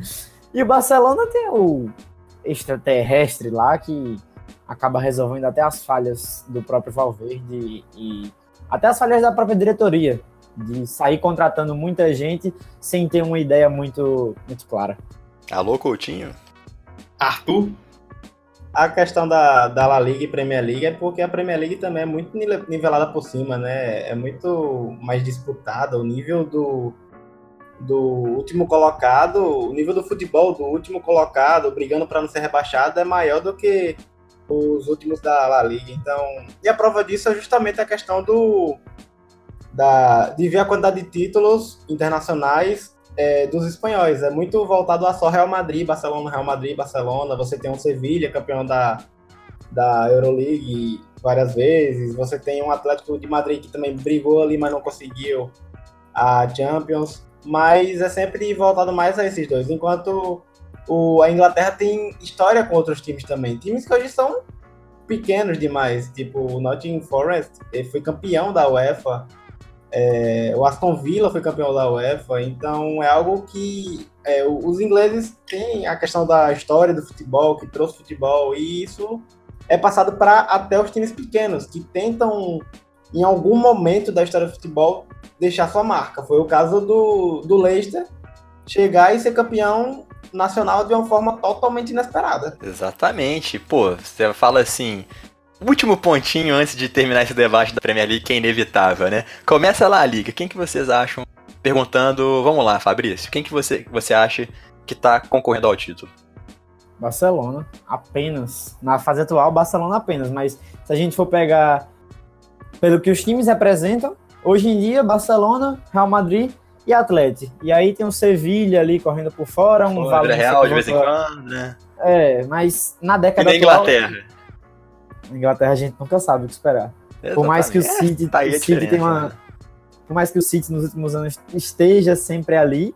E o Barcelona tem o extraterrestre lá que acaba resolvendo até as falhas do próprio Valverde e até as falhas da própria diretoria de sair contratando muita gente sem ter uma ideia muito, muito clara. Alô, Coutinho? Arthur? A questão da, da La Liga e Premier League é porque a Premier League também é muito nivelada por cima, né? É muito mais disputada. O nível do, do último colocado, o nível do futebol do último colocado, brigando para não ser rebaixado, é maior do que os últimos da La Liga. Então, e a prova disso é justamente a questão do da, de ver a quantidade de títulos internacionais é, dos espanhóis. É muito voltado a só Real Madrid, Barcelona, Real Madrid, Barcelona. Você tem um Sevilha, campeão da, da Euroleague várias vezes. Você tem um Atlético de Madrid que também brigou ali, mas não conseguiu a Champions. Mas é sempre voltado mais a esses dois. Enquanto o, a Inglaterra tem história com outros times também. Times que hoje são pequenos demais. Tipo, o Nottingham Forest ele foi campeão da UEFA é, o Aston Villa foi campeão da UEFA, então é algo que é, os ingleses têm a questão da história do futebol, que trouxe futebol, e isso é passado para até os times pequenos, que tentam, em algum momento da história do futebol, deixar sua marca. Foi o caso do, do Leicester chegar e ser campeão nacional de uma forma totalmente inesperada. Exatamente. Pô, você fala assim, último pontinho antes de terminar esse debate da Premier League, que é inevitável, né? Começa lá a liga. Quem que vocês acham? Perguntando, vamos lá, Fabrício, quem que você, você acha que tá concorrendo ao título? Barcelona, apenas. Na fase atual, Barcelona apenas, mas se a gente for pegar pelo que os times representam, hoje em dia, Barcelona, Real Madrid e Atlético. E aí tem o Sevilha ali correndo por fora, um Valência Real de vez em quando, né? É, mas na década e na Inglaterra. Atual, na Inglaterra a gente nunca sabe o que esperar. Exatamente. Por mais que o City, é, tá o City tem uma. Né? Por mais que o City nos últimos anos esteja sempre ali,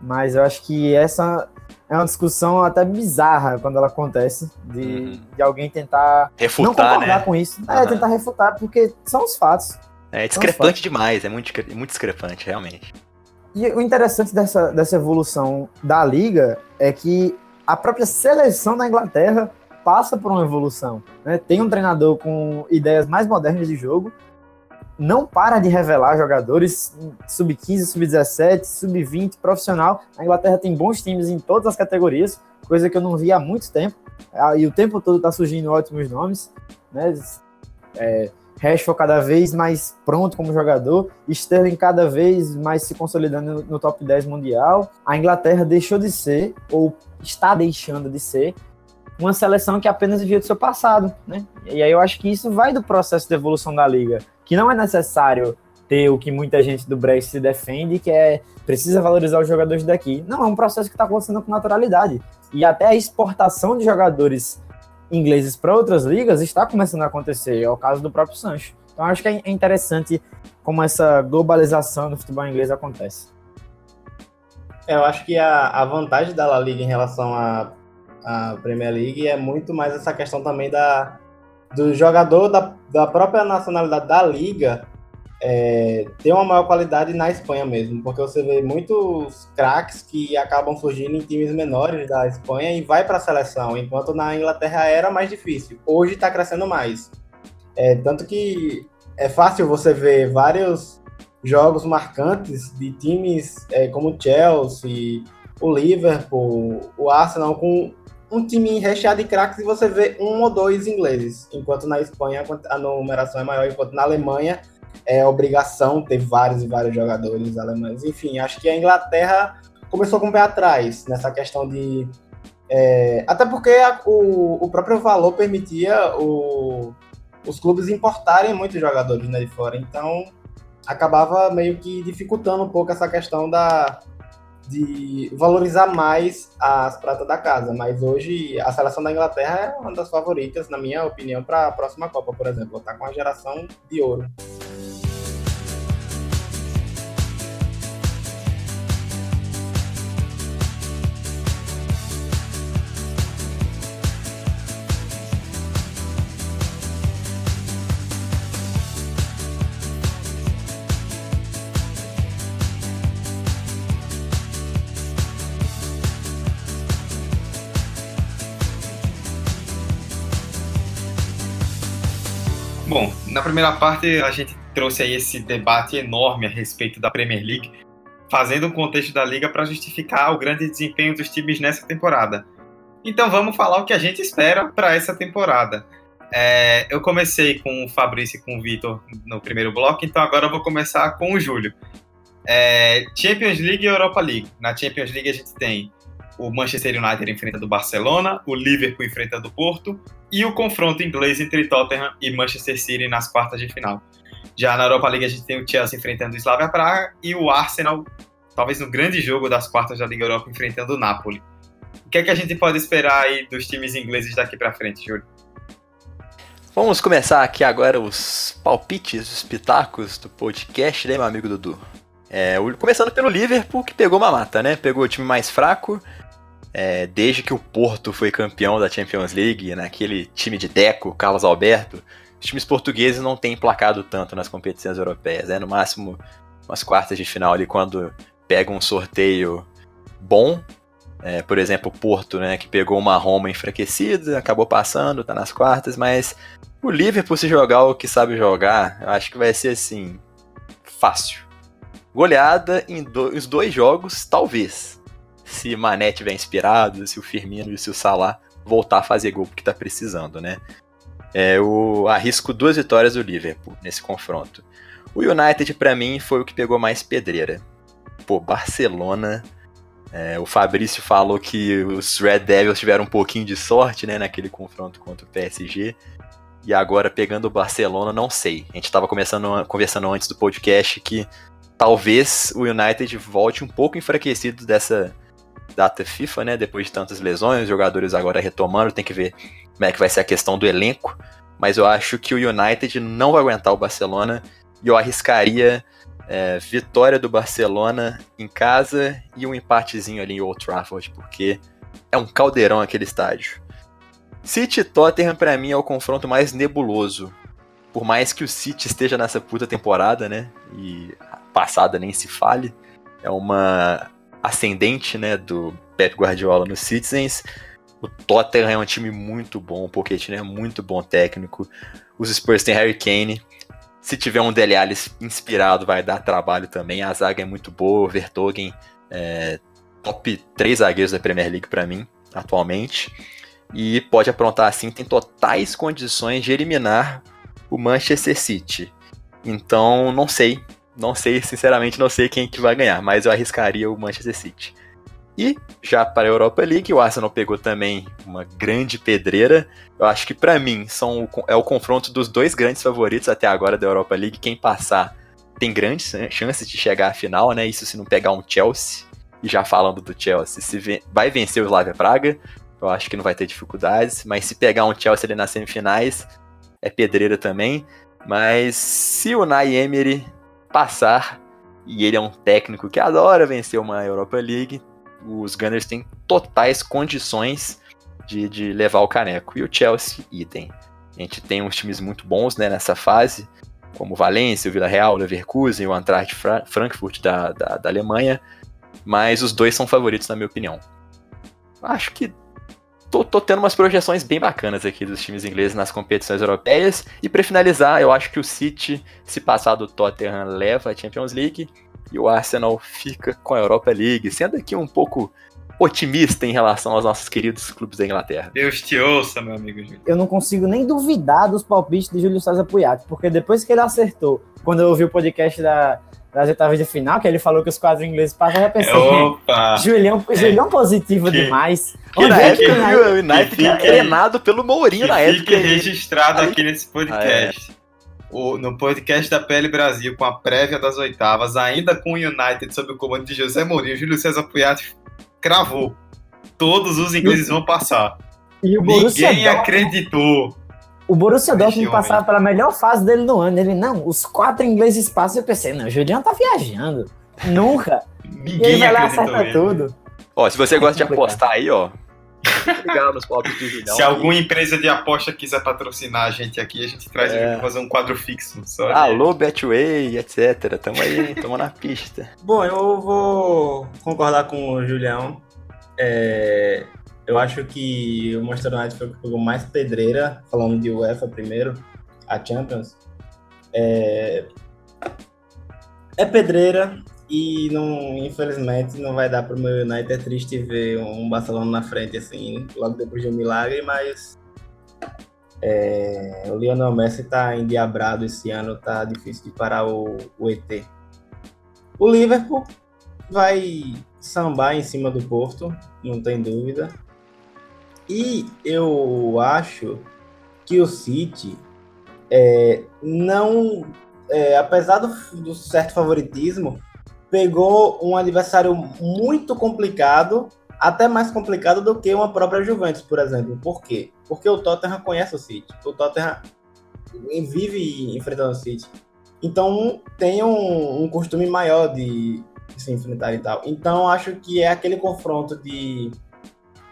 mas eu acho que essa é uma discussão até bizarra quando ela acontece, de, uhum. de alguém tentar refutar, não concordar né? com isso. Uhum. É, tentar refutar, porque são os fatos. É discrepante demais, é muito, muito discrepante, realmente. E o interessante dessa, dessa evolução da liga é que a própria seleção da Inglaterra passa por uma evolução. Né? Tem um treinador com ideias mais modernas de jogo, não para de revelar jogadores sub-15, sub-17, sub-20, profissional. A Inglaterra tem bons times em todas as categorias, coisa que eu não vi há muito tempo. Ah, e o tempo todo está surgindo ótimos nomes. Né? É, Rashford cada vez mais pronto como jogador, Sterling cada vez mais se consolidando no top 10 mundial. A Inglaterra deixou de ser, ou está deixando de ser, uma seleção que apenas vivia do seu passado, né? E aí eu acho que isso vai do processo de evolução da liga, que não é necessário ter o que muita gente do Brexit defende, que é precisa valorizar os jogadores daqui. Não, é um processo que está acontecendo com naturalidade. E até a exportação de jogadores ingleses para outras ligas está começando a acontecer. É o caso do próprio Sancho. Então acho que é interessante como essa globalização do futebol inglês acontece. É, eu acho que a, a vantagem da La Liga em relação a Premier League é muito mais essa questão também da, do jogador da, da própria nacionalidade da liga é, ter uma maior qualidade na Espanha mesmo, porque você vê muitos craques que acabam surgindo em times menores da Espanha e vai para a seleção, enquanto na Inglaterra era mais difícil. Hoje está crescendo mais. É, tanto que é fácil você ver vários jogos marcantes de times é, como o Chelsea, o Liverpool, o Arsenal, com um time recheado de craques e você vê um ou dois ingleses, enquanto na Espanha a numeração é maior, enquanto na Alemanha é obrigação ter vários e vários jogadores alemães. Enfim, acho que a Inglaterra começou com o pé atrás nessa questão de. É, até porque a, o, o próprio valor permitia o, os clubes importarem muitos jogadores né, de fora, então acabava meio que dificultando um pouco essa questão da, de valorizar mais as pratas da casa. Mas hoje a seleção da Inglaterra é uma das favoritas, na minha opinião, para a próxima Copa, por exemplo. Está com a geração de ouro. Bom, na primeira parte a gente trouxe aí esse debate enorme a respeito da Premier League, fazendo um contexto da liga para justificar o grande desempenho dos times nessa temporada. Então vamos falar o que a gente espera para essa temporada. É, eu comecei com o Fabrício e com o Vitor no primeiro bloco, então agora eu vou começar com o Júlio. É, Champions League e Europa League. Na Champions League a gente tem o Manchester United enfrentando o Barcelona, o Liverpool enfrentando o Porto e o confronto inglês entre Tottenham e Manchester City nas quartas de final. Já na Europa League a gente tem o Chelsea enfrentando o Slavia Praga e o Arsenal, talvez no grande jogo das quartas da Liga Europa, enfrentando o Napoli. O que é que a gente pode esperar aí dos times ingleses daqui para frente, Júlio? Vamos começar aqui agora os palpites, os pitacos do podcast, né, meu amigo Dudu? É, começando pelo Liverpool, que pegou uma mata, né? Pegou o time mais fraco, é, desde que o Porto foi campeão da Champions League, naquele time de Deco, Carlos Alberto, os times portugueses não têm placado tanto nas competições europeias, né? No máximo, umas quartas de final ali, quando pega um sorteio bom, é, por exemplo, o Porto, né, que pegou uma Roma enfraquecida, acabou passando, tá nas quartas, mas o Liverpool, se jogar o que sabe jogar, eu acho que vai ser assim. Fácil. Goleada em do, os dois jogos, talvez. Se Mané tiver inspirado, se o Firmino e se o Salah voltar a fazer gol porque tá precisando, né? É, eu arrisco duas vitórias do Liverpool nesse confronto. O United, para mim, foi o que pegou mais pedreira. Pô, Barcelona. É, o Fabrício falou que os Red Devils tiveram um pouquinho de sorte né, naquele confronto contra o PSG. E agora pegando o Barcelona, não sei. A gente estava conversando antes do podcast que talvez o United volte um pouco enfraquecido dessa data FIFA, né? Depois de tantas lesões, os jogadores agora retomando, tem que ver como é que vai ser a questão do elenco. Mas eu acho que o United não vai aguentar o Barcelona e eu arriscaria é, vitória do Barcelona em casa e um empatezinho ali em Old Trafford, porque é um caldeirão aquele estádio. City Tottenham para mim é o confronto mais nebuloso. Por mais que o City esteja nessa puta temporada, né? E passada nem se fale. É uma ascendente, né, do Pep Guardiola no Citizens. O Tottenham é um time muito bom, o Pochettino é muito bom técnico. Os Spurs têm Harry Kane. Se tiver um Dele Alli inspirado, vai dar trabalho também. A zaga é muito boa, o Vertogen é top 3 zagueiros da Premier League para mim, atualmente e pode aprontar assim, tem totais condições de eliminar o Manchester City. Então, não sei, não sei, sinceramente não sei quem que vai ganhar, mas eu arriscaria o Manchester City. E já para a Europa League, o Arsenal pegou também uma grande pedreira. Eu acho que para mim são é o confronto dos dois grandes favoritos até agora da Europa League. Quem passar tem grandes chances de chegar à final, né? Isso se não pegar um Chelsea. E já falando do Chelsea, se vai vencer o Slavia Praga, eu acho que não vai ter dificuldades, mas se pegar um Chelsea ali nas semifinais, é pedreira também. Mas se o Nay Emery passar, e ele é um técnico que adora vencer uma Europa League, os Gunners têm totais condições de, de levar o caneco. E o Chelsea, idem. A gente tem uns times muito bons né, nessa fase, como o Valência, o Vila Real, o Leverkusen, o Eintracht Frankfurt da, da, da Alemanha, mas os dois são favoritos na minha opinião. Acho que tô, tô, tendo umas projeções bem bacanas aqui dos times ingleses nas competições europeias. E para finalizar, eu acho que o City, se passar do Tottenham, leva a Champions League e o Arsenal fica com a Europa League, sendo aqui um pouco otimista em relação aos nossos queridos clubes da Inglaterra. Deus te ouça, meu amigo. Eu não consigo nem duvidar dos palpites de Júlio César Puiati, porque depois que ele acertou, quando eu ouvi o podcast da, das oitavas de final, que ele falou que os quadros ingleses passam, eu já pensei, Opa! Julião, é, Julião positivo que, demais. Que, na época, que, o United fica, treinado pelo Mourinho na época. Fique registrado aqui nesse podcast. Ah, é. O, no podcast da PL Brasil, com a prévia das oitavas, ainda com o United sob o comando de José Mourinho, Júlio César Puiati cravou. Todos os ingleses vão passar. Ninguém acreditou. O Borussia Dortmund passava pela melhor fase dele no ano. Ele, não, os quatro ingleses passam. Eu pensei, não, o Julião tá viajando. Nunca. Ninguém e ele vai lá acerta tudo. Ó, se você gosta de apostar aí, ó. nos do Julião. Se alguma empresa de aposta quiser patrocinar a gente aqui, a gente traz é. pra fazer um quadro fixo. Só Alô, Betway, etc. Tamo aí, tamo na pista. Bom, eu vou concordar com o Julião. É, eu acho que o Manchester United foi o que pegou mais pedreira, falando de UEFA primeiro. a Champions, é, é pedreira e não, infelizmente não vai dar para o meu United. É triste ver um Barcelona na frente assim, logo depois de um milagre, mas é, o Lionel Messi está endiabrado esse ano, tá difícil de parar o, o ET. O Liverpool vai sambar em cima do Porto, não tem dúvida. E eu acho que o City é, não, é, apesar do, do, certo favoritismo, pegou um adversário muito complicado, até mais complicado do que uma própria Juventus, por exemplo. Por quê? Porque o Tottenham conhece o City. O Tottenham vive enfrentando o City. Então tem um, um costume maior de, de se enfrentar e tal. Então acho que é aquele confronto de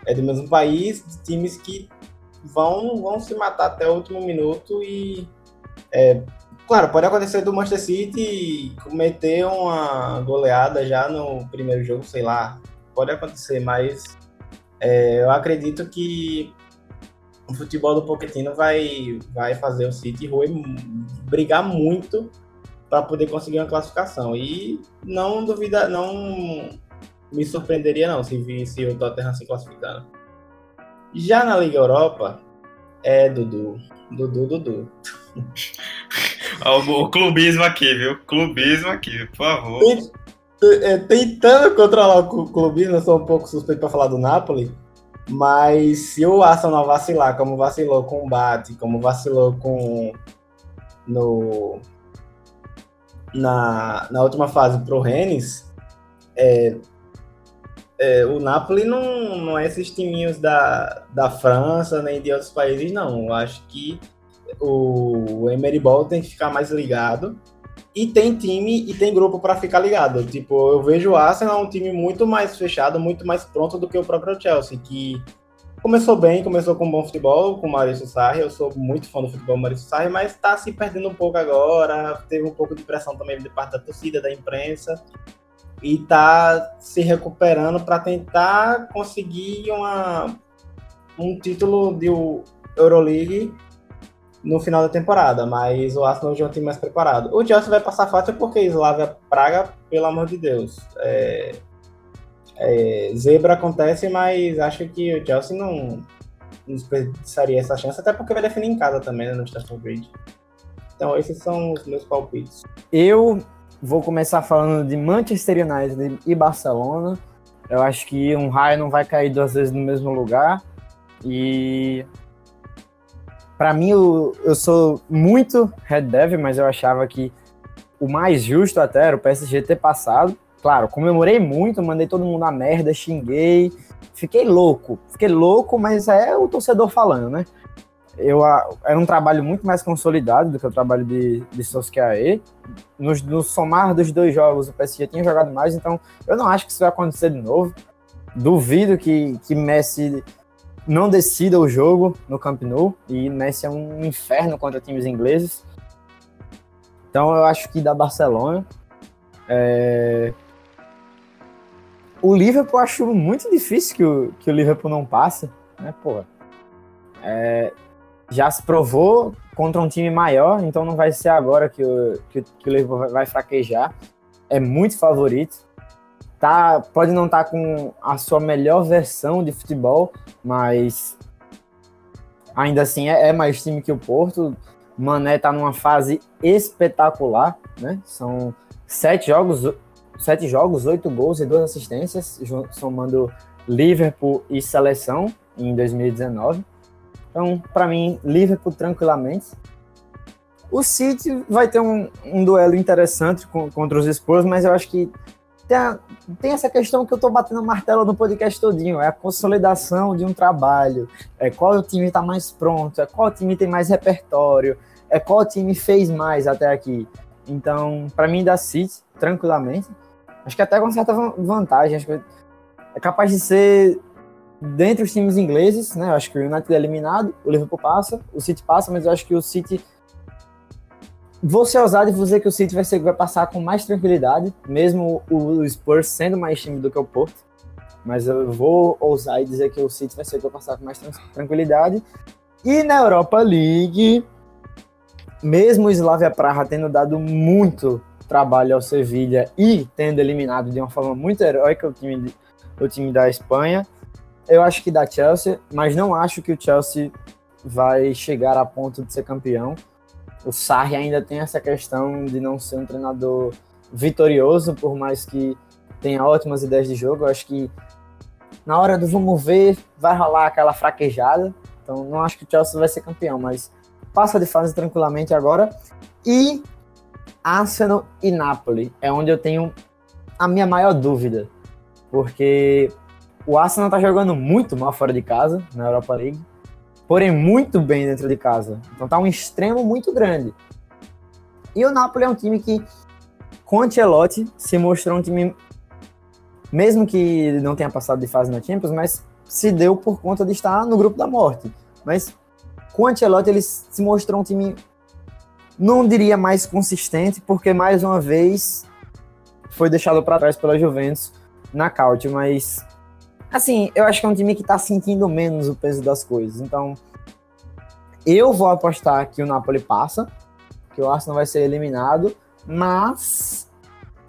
é do mesmo país, times que vão, vão se matar até o último minuto e é, claro, pode acontecer do Manchester City cometer uma goleada já no primeiro jogo, sei lá, pode acontecer, mas é, eu acredito que o futebol do Pochettino vai, vai fazer o City roer, brigar muito para poder conseguir uma classificação. E não duvida, não me surpreenderia não se visse o Tottenham se classificando. Já na Liga Europa, é Dudu. Dudu, Dudu. o, o clubismo aqui, viu? Clubismo aqui, por favor. É, tentando controlar o clubismo, eu sou um pouco suspeito para falar do Napoli, mas se o Arsenal vacilar, como vacilou com o Bate, como vacilou com no na, na última fase pro Rennes, é, é, o Napoli não, não é esses timinhos da, da França nem de outros países, não. Eu acho que o Emery Ball tem que ficar mais ligado. E tem time e tem grupo para ficar ligado. Tipo, eu vejo o Arsenal um time muito mais fechado, muito mais pronto do que o próprio Chelsea, que começou bem, começou com bom futebol, com o Maurício Sarri. Eu sou muito fã do futebol Maurício Sarri, mas está se perdendo um pouco agora. Teve um pouco de pressão também de parte da torcida, da imprensa e tá se recuperando para tentar conseguir uma, um título de Euroleague no final da temporada, mas o Arsenal já é um time mais preparado. O Chelsea vai passar fácil porque Slavia Praga, pelo amor de Deus. É, é, zebra acontece, mas acho que o Chelsea não, não desperdiçaria essa chance, até porque vai definir em casa também, né, no Stamford Bridge. Então, esses são os meus palpites. Eu Vou começar falando de Manchester United e Barcelona. Eu acho que um raio não vai cair duas vezes no mesmo lugar. E para mim eu, eu sou muito Red Devil, mas eu achava que o mais justo até era o PSG ter passado. Claro, comemorei muito, mandei todo mundo a merda, xinguei, fiquei louco. Fiquei louco, mas é o torcedor falando, né? Eu era um trabalho muito mais consolidado do que o trabalho de, de Solskjaer. No, no somar dos dois jogos, o PSG tinha jogado mais, então eu não acho que isso vai acontecer de novo. Duvido que, que Messi não decida o jogo no Camp Nou, e Messi é um inferno contra times ingleses. Então eu acho que da Barcelona. É... O Liverpool eu acho muito difícil que o, que o Liverpool não passe, né, pô. É, já se provou contra um time maior, então não vai ser agora que o, que, que o Liverpool vai fraquejar. É muito favorito. Tá, pode não estar tá com a sua melhor versão de futebol, mas ainda assim é, é mais time que o Porto. Mané está numa fase espetacular, né? São sete jogos, sete jogos, oito gols e duas assistências, somando Liverpool e seleção em 2019. Então, para mim, Liverpool tranquilamente. O City vai ter um, um duelo interessante com, contra os Spurs, mas eu acho que tem, a, tem, essa questão que eu tô batendo martelo no podcast todinho, é a consolidação de um trabalho, é qual time está mais pronto, é qual time tem mais repertório, é qual time fez mais até aqui. Então, para mim, da City, tranquilamente. Acho que até com certa vantagem. Acho que é capaz de ser dentre os times ingleses, né? Eu acho que o United é eliminado, o Liverpool passa, o City passa, mas eu acho que o City. Vou ser ousado e dizer que o City vai, ser, vai passar com mais tranquilidade, mesmo o Spurs sendo mais time do que o Porto. Mas eu vou ousar e dizer que o City vai ser vai passar com mais tranquilidade. E na Europa League, mesmo o Slavia Praha tendo dado muito trabalho ao Sevilha e tendo eliminado de uma forma muito heróica o time, o time da Espanha, eu acho que dá Chelsea, mas não acho que o Chelsea vai chegar a ponto de ser campeão. O Sarri ainda tem essa questão de não ser um treinador vitorioso, por mais que tenha ótimas ideias de jogo. Eu acho que na hora do vamos ver, vai rolar aquela fraquejada. Então não acho que o Chelsea vai ser campeão, mas passa de fase tranquilamente agora. E Arsenal e Napoli é onde eu tenho a minha maior dúvida. Porque o Arsenal tá jogando muito mal fora de casa, na Europa League, porém muito bem dentro de casa. Então tá um extremo muito grande. E o Napoli é um time que, com Ancelotti, se mostrou um time, mesmo que não tenha passado de fase na Champions, mas se deu por conta de estar no grupo da morte. Mas com o Ancelotti ele se mostrou um time, não diria mais consistente, porque mais uma vez foi deixado para trás pela Juventus na caute, mas Assim, eu acho que é um time que tá sentindo menos o peso das coisas. Então, eu vou apostar que o Napoli passa, que o Arsenal vai ser eliminado, mas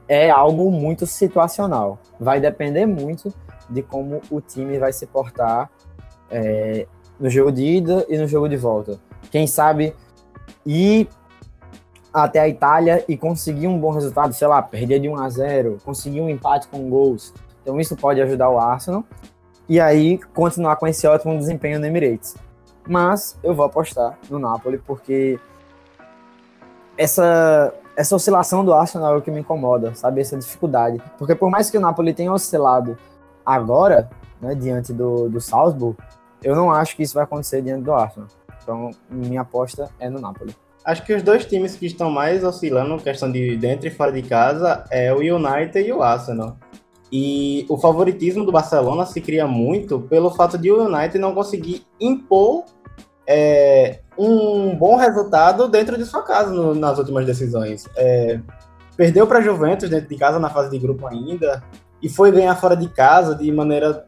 é algo muito situacional. Vai depender muito de como o time vai se portar é, no jogo de ida e no jogo de volta. Quem sabe ir até a Itália e conseguir um bom resultado, sei lá, perder de 1 a 0, conseguir um empate com gols, então isso pode ajudar o Arsenal e aí continuar com esse ótimo desempenho no Emirates. Mas eu vou apostar no Napoli porque essa essa oscilação do Arsenal é o que me incomoda, sabe? Essa dificuldade. Porque por mais que o Napoli tenha oscilado agora, né, diante do, do Salzburg, eu não acho que isso vai acontecer diante do Arsenal. Então, minha aposta é no Napoli. Acho que os dois times que estão mais oscilando, questão de dentro e fora de casa, é o United e o Arsenal. E o favoritismo do Barcelona se cria muito pelo fato de o United não conseguir impor é, um bom resultado dentro de sua casa no, nas últimas decisões. É, perdeu para a Juventus dentro de casa na fase de grupo ainda e foi ganhar fora de casa de maneira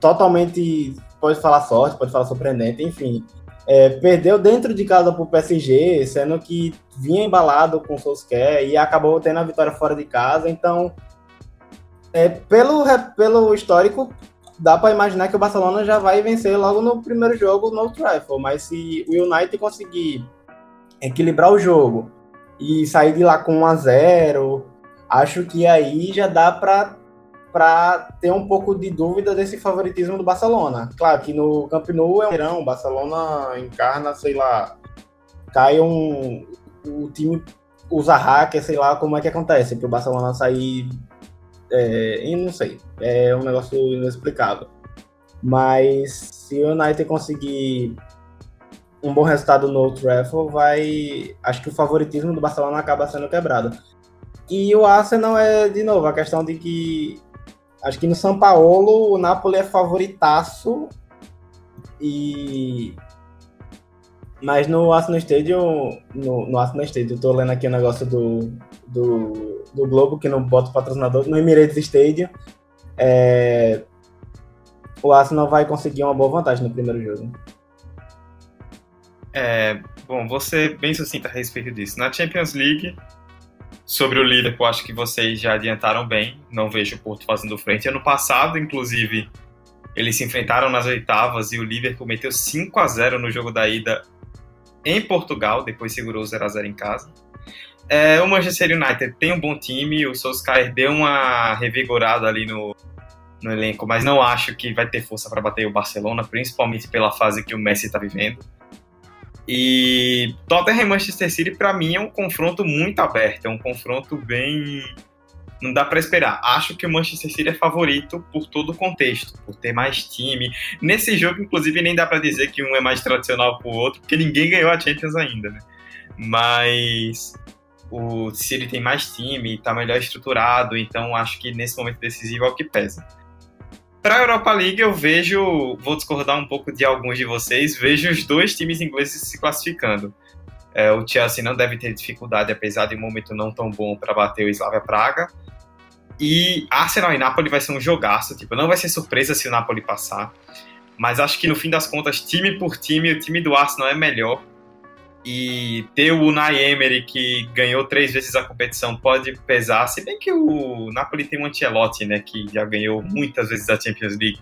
totalmente, pode falar sorte, pode falar surpreendente, enfim. É, perdeu dentro de casa para o PSG, sendo que vinha embalado com o Solskjaer e acabou tendo a vitória fora de casa, então é, pelo, pelo histórico, dá para imaginar que o Barcelona já vai vencer logo no primeiro jogo no Trafford, mas se o United conseguir equilibrar o jogo e sair de lá com 1 a 0, acho que aí já dá para para ter um pouco de dúvida desse favoritismo do Barcelona. Claro que no Camp Nou é um verão, o Barcelona encarna, sei lá, cai um o time usa hacker, sei lá como é que acontece, para o Barcelona sair é, e não sei, é um negócio inexplicável. Mas se o United conseguir um bom resultado no Trafford, vai. Acho que o favoritismo do Barcelona acaba sendo quebrado. E o Arsenal é, de novo, a questão de que. Acho que no São Paulo o Napoli é favoritaço. E. Mas no Arsenal Stadium. No, no Arsenal Stadium, eu tô lendo aqui o negócio do. do do Globo, que não bota patrocinador, no Emirates Stadium, é, o Arsenal vai conseguir uma boa vantagem no primeiro jogo. É, bom, você bem sucinta a respeito disso. Na Champions League, sobre o Liverpool, acho que vocês já adiantaram bem. Não vejo o Porto fazendo frente. Ano passado, inclusive, eles se enfrentaram nas oitavas e o Liverpool meteu 5 a 0 no jogo da ida em Portugal, depois segurou 0 a 0 em casa. É, o Manchester United tem um bom time, o Solskjaer deu uma revigorada ali no, no elenco, mas não acho que vai ter força para bater o Barcelona, principalmente pela fase que o Messi está vivendo. E Tottenham e Manchester City, para mim, é um confronto muito aberto, é um confronto bem. Não dá para esperar. Acho que o Manchester City é favorito por todo o contexto, por ter mais time. Nesse jogo, inclusive, nem dá para dizer que um é mais tradicional que o outro, porque ninguém ganhou a Champions ainda, né? Mas o City tem mais time, está melhor estruturado, então acho que nesse momento decisivo é o que pesa. Para a Europa League, eu vejo, vou discordar um pouco de alguns de vocês, vejo os dois times ingleses se classificando. É, o Chelsea não deve ter dificuldade, apesar de um momento não tão bom para bater o Slavia Praga. E Arsenal e Napoli vai ser um jogaço, tipo, não vai ser surpresa se o Napoli passar. Mas acho que no fim das contas, time por time, o time do Arsenal é melhor e ter o Unai Emery, que ganhou três vezes a competição, pode pesar, se bem que o Napoli tem um Ancelotti, né, que já ganhou muitas vezes a Champions League,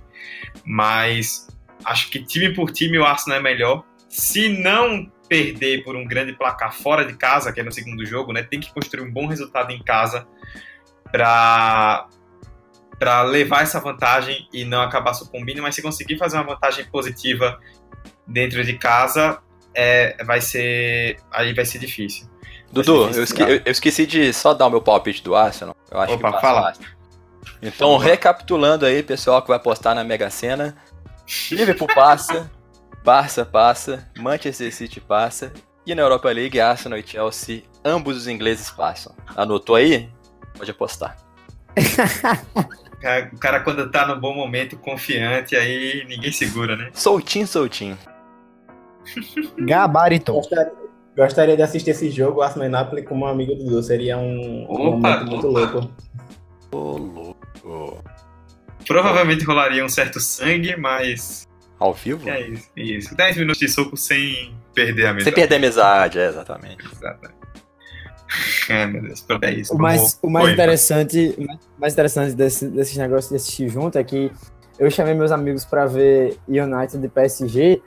mas acho que time por time o Arsenal é melhor. Se não perder por um grande placar fora de casa, que é no segundo jogo, né, tem que construir um bom resultado em casa para para levar essa vantagem e não acabar sucumbindo, mas se conseguir fazer uma vantagem positiva dentro de casa, é, vai ser aí vai ser difícil. Dudu, ser difícil, eu, esque- eu- esqueci de só dar o meu palpite do Arsenal. Eu acho Opa, que fala. Então, recapitulando aí, pessoal que vai apostar na Mega Sena. Liverpool passa, Barça passa, Manchester City passa e na Europa League, Arsenal e Chelsea, ambos os ingleses passam. Anotou aí? Pode apostar. O cara, quando tá no bom momento, confiante, aí ninguém segura, né? Soltinho, soltinho. Gabaritou. Gostaria, gostaria de assistir esse jogo, Arsenal e Napoli, como um amigo do Dudu. Seria um, um Opa, momento muito opa. louco. Ô, louco. Provavelmente rolaria um certo sangue, mas Ao vivo? é isso. isso. 10 minutos de soco sem perder a mesa. Sem perder a amizade, é, exatamente. Exatamente. É, meu Deus, pronto, é isso. O mais, o mais Oi, interessante, mais interessante desse, desses negócios de assistir junto é que eu chamei meus amigos pra ver United e PSG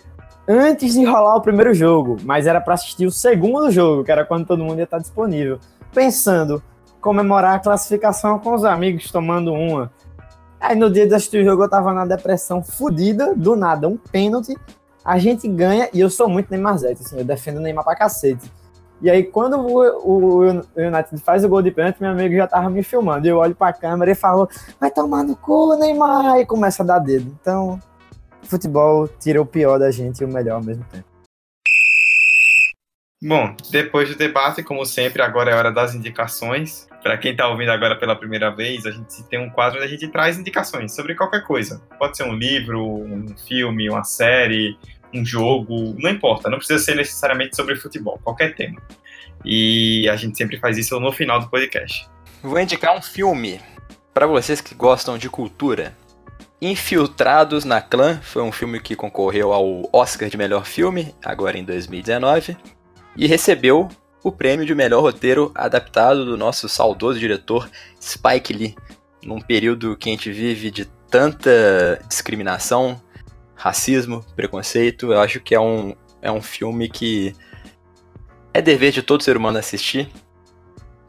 antes de rolar o primeiro jogo, mas era pra assistir o segundo jogo, que era quando todo mundo ia estar disponível. Pensando, comemorar a classificação com os amigos, tomando uma. Aí no dia de assistir o jogo eu tava na depressão fodida, do nada, um pênalti, a gente ganha, e eu sou muito Neymarzete, assim, eu defendo o Neymar pra cacete. E aí, quando o, o, o United faz o gol de pênalti, meu amigo já tava me filmando. Eu olho pra câmera e falo, vai tomar no cu, Neymar! E começa a dar dedo. Então, futebol tira o pior da gente e o melhor ao mesmo tempo. Bom, depois do debate, como sempre, agora é hora das indicações. Para quem está ouvindo agora pela primeira vez, a gente tem um quadro onde a gente traz indicações sobre qualquer coisa. Pode ser um livro, um filme, uma série, um jogo, não importa, não precisa ser necessariamente sobre futebol, qualquer tema. E a gente sempre faz isso no final do podcast. Vou indicar um filme para vocês que gostam de cultura. Infiltrados na Clã foi um filme que concorreu ao Oscar de melhor filme, agora em 2019, e recebeu o prêmio de melhor roteiro adaptado do nosso saudoso diretor Spike Lee, num período que a gente vive de tanta discriminação, racismo, preconceito. Eu acho que é um, é um filme que é dever de todo ser humano assistir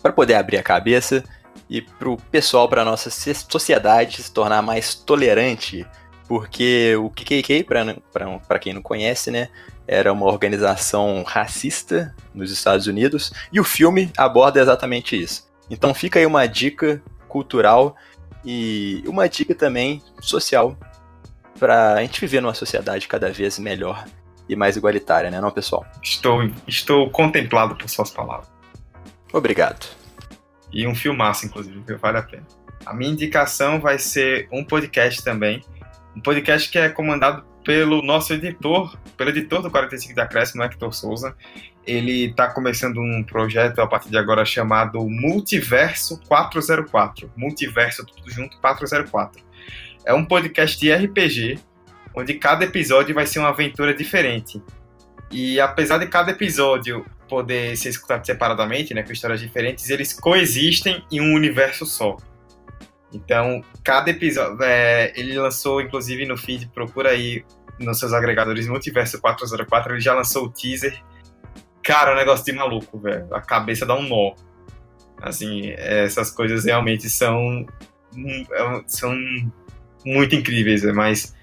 para poder abrir a cabeça e pro pessoal, para nossa sociedade se tornar mais tolerante, porque o KKK, para quem não conhece, né, era uma organização racista nos Estados Unidos e o filme aborda exatamente isso. Então fica aí uma dica cultural e uma dica também social para a gente viver numa sociedade cada vez melhor e mais igualitária, né, não, pessoal? Estou, estou contemplado por suas palavras. Obrigado. E um filmaço, inclusive, viu? vale a pena. A minha indicação vai ser um podcast também. Um podcast que é comandado pelo nosso editor, pelo editor do 45 da Acréscimo, Hector Souza. Ele está começando um projeto a partir de agora chamado Multiverso 404. Multiverso, tudo junto, 404. É um podcast de RPG, onde cada episódio vai ser uma aventura diferente. E apesar de cada episódio poder ser escutado separadamente, né, com histórias diferentes, eles coexistem em um universo só. Então, cada episódio. é, ele lançou, inclusive, no feed, procura aí nos seus agregadores Multiverso 404, ele já lançou o teaser. Cara, é um negócio de maluco, velho. A cabeça dá um nó. Assim, essas coisas realmente são. hum, são muito incríveis, né, mas.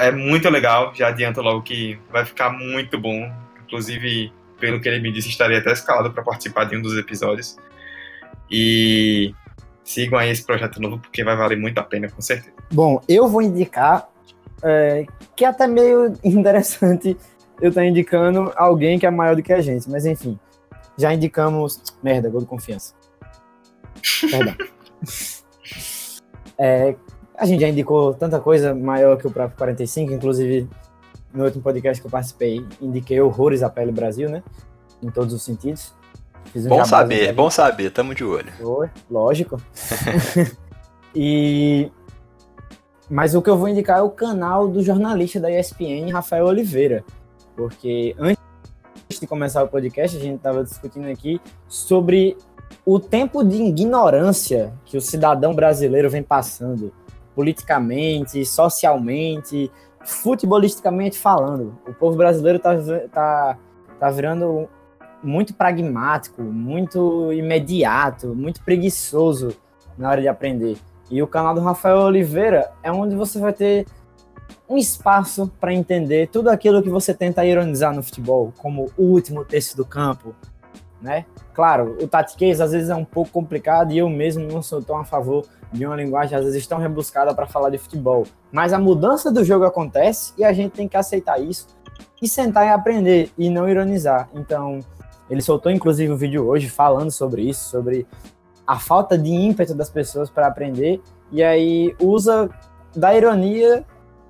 É muito legal, já adianto logo que vai ficar muito bom. Inclusive, pelo que ele me disse, estaria até escalado para participar de um dos episódios. E sigam aí esse projeto novo, porque vai valer muito a pena, com certeza. Bom, eu vou indicar é, que é até meio interessante eu estar indicando alguém que é maior do que a gente, mas enfim. Já indicamos. Merda, gol de confiança. Perdão. É, a gente já indicou tanta coisa maior que o próprio 45, inclusive no último podcast que eu participei, indiquei horrores à pele Brasil, né? Em todos os sentidos. Um Bom saber, bom saber, tamo de olho. Foi, lógico. e mas o que eu vou indicar é o canal do jornalista da ESPN, Rafael Oliveira, porque antes antes de começar o podcast, a gente estava discutindo aqui sobre o tempo de ignorância que o cidadão brasileiro vem passando, politicamente, socialmente, futebolisticamente falando. O povo brasileiro está tá, tá virando muito pragmático, muito imediato, muito preguiçoso na hora de aprender. E o canal do Rafael Oliveira é onde você vai ter um espaço para entender tudo aquilo que você tenta ironizar no futebol, como o último terço do campo, né? Claro, o tatiquês às vezes é um pouco complicado e eu mesmo não sou tão a favor de uma linguagem às vezes tão rebuscada para falar de futebol. Mas a mudança do jogo acontece e a gente tem que aceitar isso e sentar e aprender e não ironizar. Então, ele soltou inclusive um vídeo hoje falando sobre isso, sobre a falta de ímpeto das pessoas para aprender e aí usa da ironia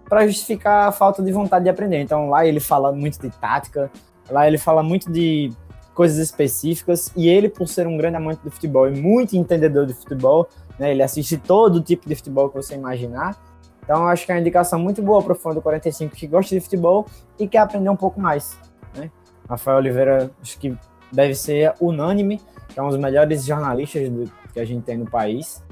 para justificar a falta de vontade de aprender. Então lá ele fala muito de tática, lá ele fala muito de coisas específicas e ele por ser um grande amante do futebol e muito entendedor de futebol, né, ele assiste todo tipo de futebol que você imaginar. Então acho que é uma indicação muito boa para o fã do 45 que gosta de futebol e quer aprender um pouco mais. Né? Rafael Oliveira acho que deve ser unânime, que é um dos melhores jornalistas do, que a gente tem no país.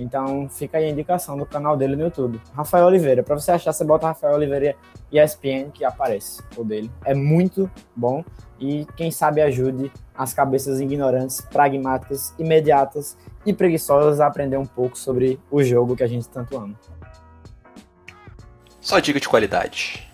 Então fica aí a indicação do canal dele no YouTube. Rafael Oliveira. Para você achar, você bota Rafael Oliveira e ESPN que aparece o dele. É muito bom e quem sabe ajude as cabeças ignorantes, pragmáticas, imediatas e preguiçosas a aprender um pouco sobre o jogo que a gente tanto ama. Só dica de qualidade.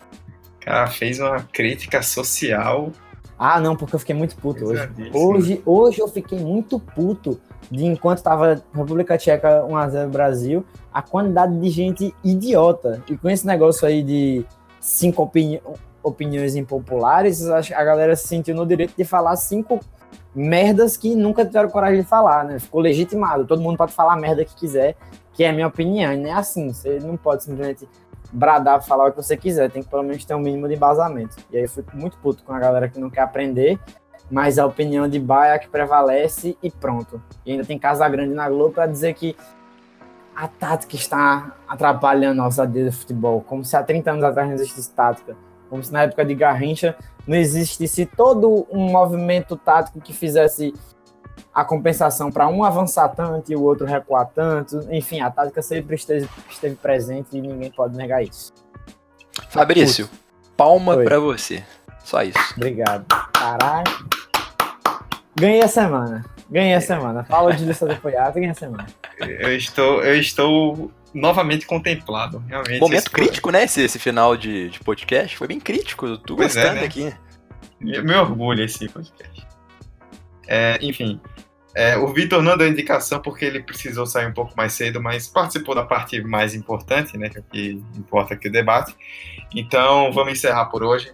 Cara, fez uma crítica social. Ah, não, porque eu fiquei muito puto hoje. Hoje, hoje eu fiquei muito puto de enquanto estava República Tcheca 1x0 Brasil, a quantidade de gente idiota. E com esse negócio aí de cinco opini opiniões impopulares, a galera se sentiu no direito de falar cinco merdas que nunca tiveram coragem de falar, né? Ficou legitimado. Todo mundo pode falar a merda que quiser, que é a minha opinião. E não é assim. Você não pode simplesmente bradar, falar o que você quiser. Tem que pelo menos ter um mínimo de embasamento. E aí eu fico muito puto com a galera que não quer aprender mas a opinião de Baia é que prevalece e pronto. E ainda tem Casa Grande na Globo para dizer que a tática está atrapalhando a ousadia do futebol, como se há 30 anos atrás não existisse tática, como se na época de Garrincha não existisse todo um movimento tático que fizesse a compensação para um avançar tanto e o outro recuar tanto. Enfim, a tática sempre esteve, esteve presente e ninguém pode negar isso. Fabrício, palma para você. Só isso. Obrigado. Caralho. Ganhei a semana. Ganhei a semana. Fala de lista de apoiado, ganhei a semana. Eu estou, eu estou novamente contemplado. Realmente. Momento crítico, né? Esse, esse final de, de podcast. Foi bem crítico. Tu pois gostando é, né? aqui. Meu orgulho esse podcast. É, enfim. É, o Vitor não deu indicação porque ele precisou sair um pouco mais cedo, mas participou da parte mais importante, né? Que, é que importa aqui o debate. Então, vamos encerrar por hoje.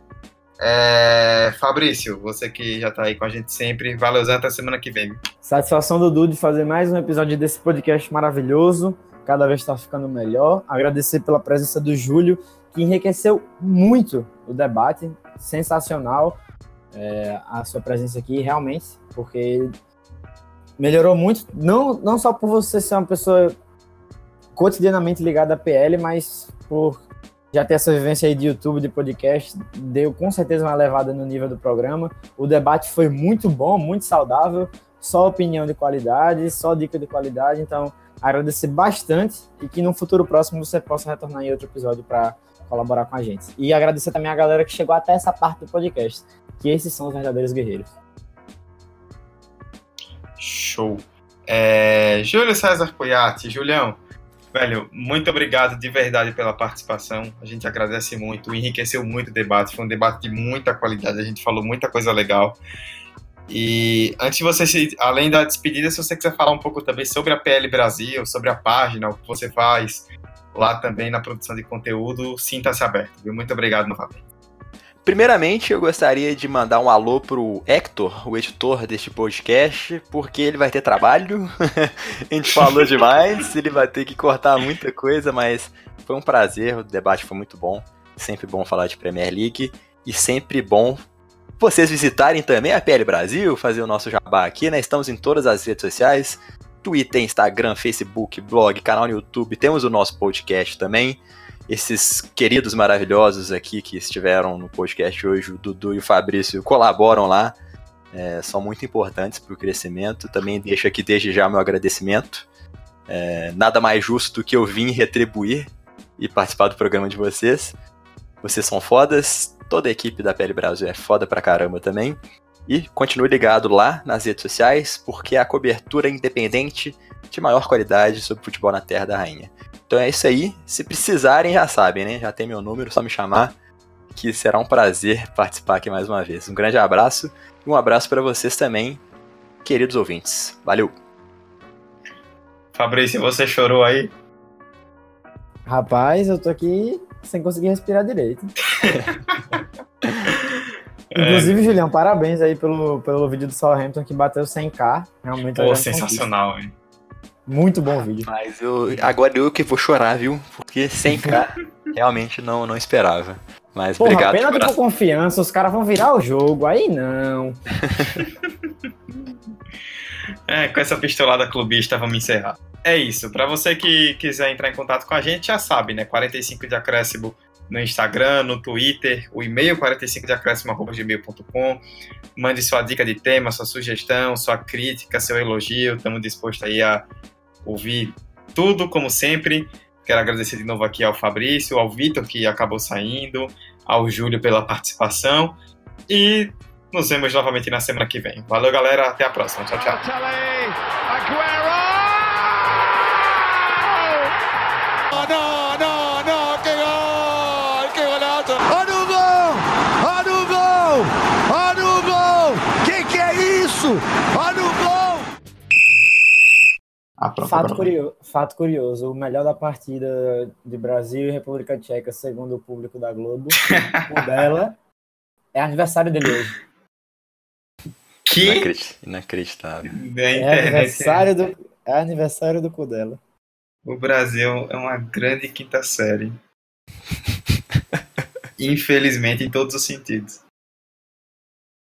É, Fabrício, você que já está aí com a gente sempre, valeu até semana que vem. Satisfação, Dudu, de fazer mais um episódio desse podcast maravilhoso, cada vez está ficando melhor. Agradecer pela presença do Júlio, que enriqueceu muito o debate, sensacional é, a sua presença aqui, realmente, porque melhorou muito, não, não só por você ser uma pessoa cotidianamente ligada à PL, mas por já ter essa vivência aí de YouTube, de podcast, deu com certeza uma levada no nível do programa. O debate foi muito bom, muito saudável, só opinião de qualidade, só dica de qualidade. Então, agradecer bastante e que no futuro próximo você possa retornar em outro episódio para colaborar com a gente. E agradecer também a galera que chegou até essa parte do podcast, que esses são os verdadeiros guerreiros. Show. É, Júlio César Coiate, Julião, Velho, muito obrigado de verdade pela participação. A gente agradece muito, enriqueceu muito o debate. Foi um debate de muita qualidade, a gente falou muita coisa legal. E antes de você, se, além da despedida, se você quiser falar um pouco também sobre a PL Brasil, sobre a página, o que você faz lá também na produção de conteúdo, sinta-se aberto. Viu? Muito obrigado novamente. Primeiramente, eu gostaria de mandar um alô pro Hector, o editor deste podcast, porque ele vai ter trabalho. a gente falou demais, ele vai ter que cortar muita coisa, mas foi um prazer, o debate foi muito bom. Sempre bom falar de Premier League e sempre bom vocês visitarem também a PL Brasil, fazer o nosso jabá aqui, né? Estamos em todas as redes sociais: Twitter, Instagram, Facebook, blog, canal no YouTube. Temos o nosso podcast também. Esses queridos maravilhosos aqui que estiveram no podcast hoje, o Dudu e o Fabrício, colaboram lá. É, são muito importantes para o crescimento. Também deixo aqui desde já meu agradecimento. É, nada mais justo do que eu vim retribuir e participar do programa de vocês. Vocês são fodas, toda a equipe da Pele Brasil é foda pra caramba também. E continue ligado lá nas redes sociais, porque é a cobertura independente de maior qualidade sobre futebol na Terra da Rainha. Então é isso aí. Se precisarem, já sabem, né? Já tem meu número, só me chamar, que será um prazer participar aqui mais uma vez. Um grande abraço e um abraço para vocês também, queridos ouvintes. Valeu! Fabrício, você chorou aí? Rapaz, eu tô aqui sem conseguir respirar direito. Inclusive, Julião, parabéns aí pelo, pelo vídeo do Southampton que bateu 100k. Realmente é Pô, sensacional, hein? Muito bom vídeo. Mas eu, agora eu que vou chorar, viu? Porque 100k realmente não, não esperava. Mas Porra, obrigado. pênalti por confiança, os caras vão virar o jogo. Aí não. É, com essa pistolada clubista, vamos encerrar. É isso. Pra você que quiser entrar em contato com a gente, já sabe, né? 45 de acréscimo no Instagram, no Twitter, o e-mail 45 de acréscimo.gmail.com. Mande sua dica de tema, sua sugestão, sua crítica, seu elogio. Estamos dispostos aí a ouvir tudo, como sempre. Quero agradecer de novo aqui ao Fabrício, ao Vitor, que acabou saindo, ao Júlio pela participação. E nos vemos novamente na semana que vem. Valeu, galera. Até a próxima. Tchau, tchau. Ah, pronto, Fato, pronto. curio- fato curioso: o melhor da partida de Brasil e República Tcheca, segundo o público da Globo, o dela, é aniversário dele hoje. Que Inacredi- Inacreditável. É internet. aniversário do, é aniversário do cu dela. O Brasil é uma grande quinta série. Infelizmente, em todos os sentidos.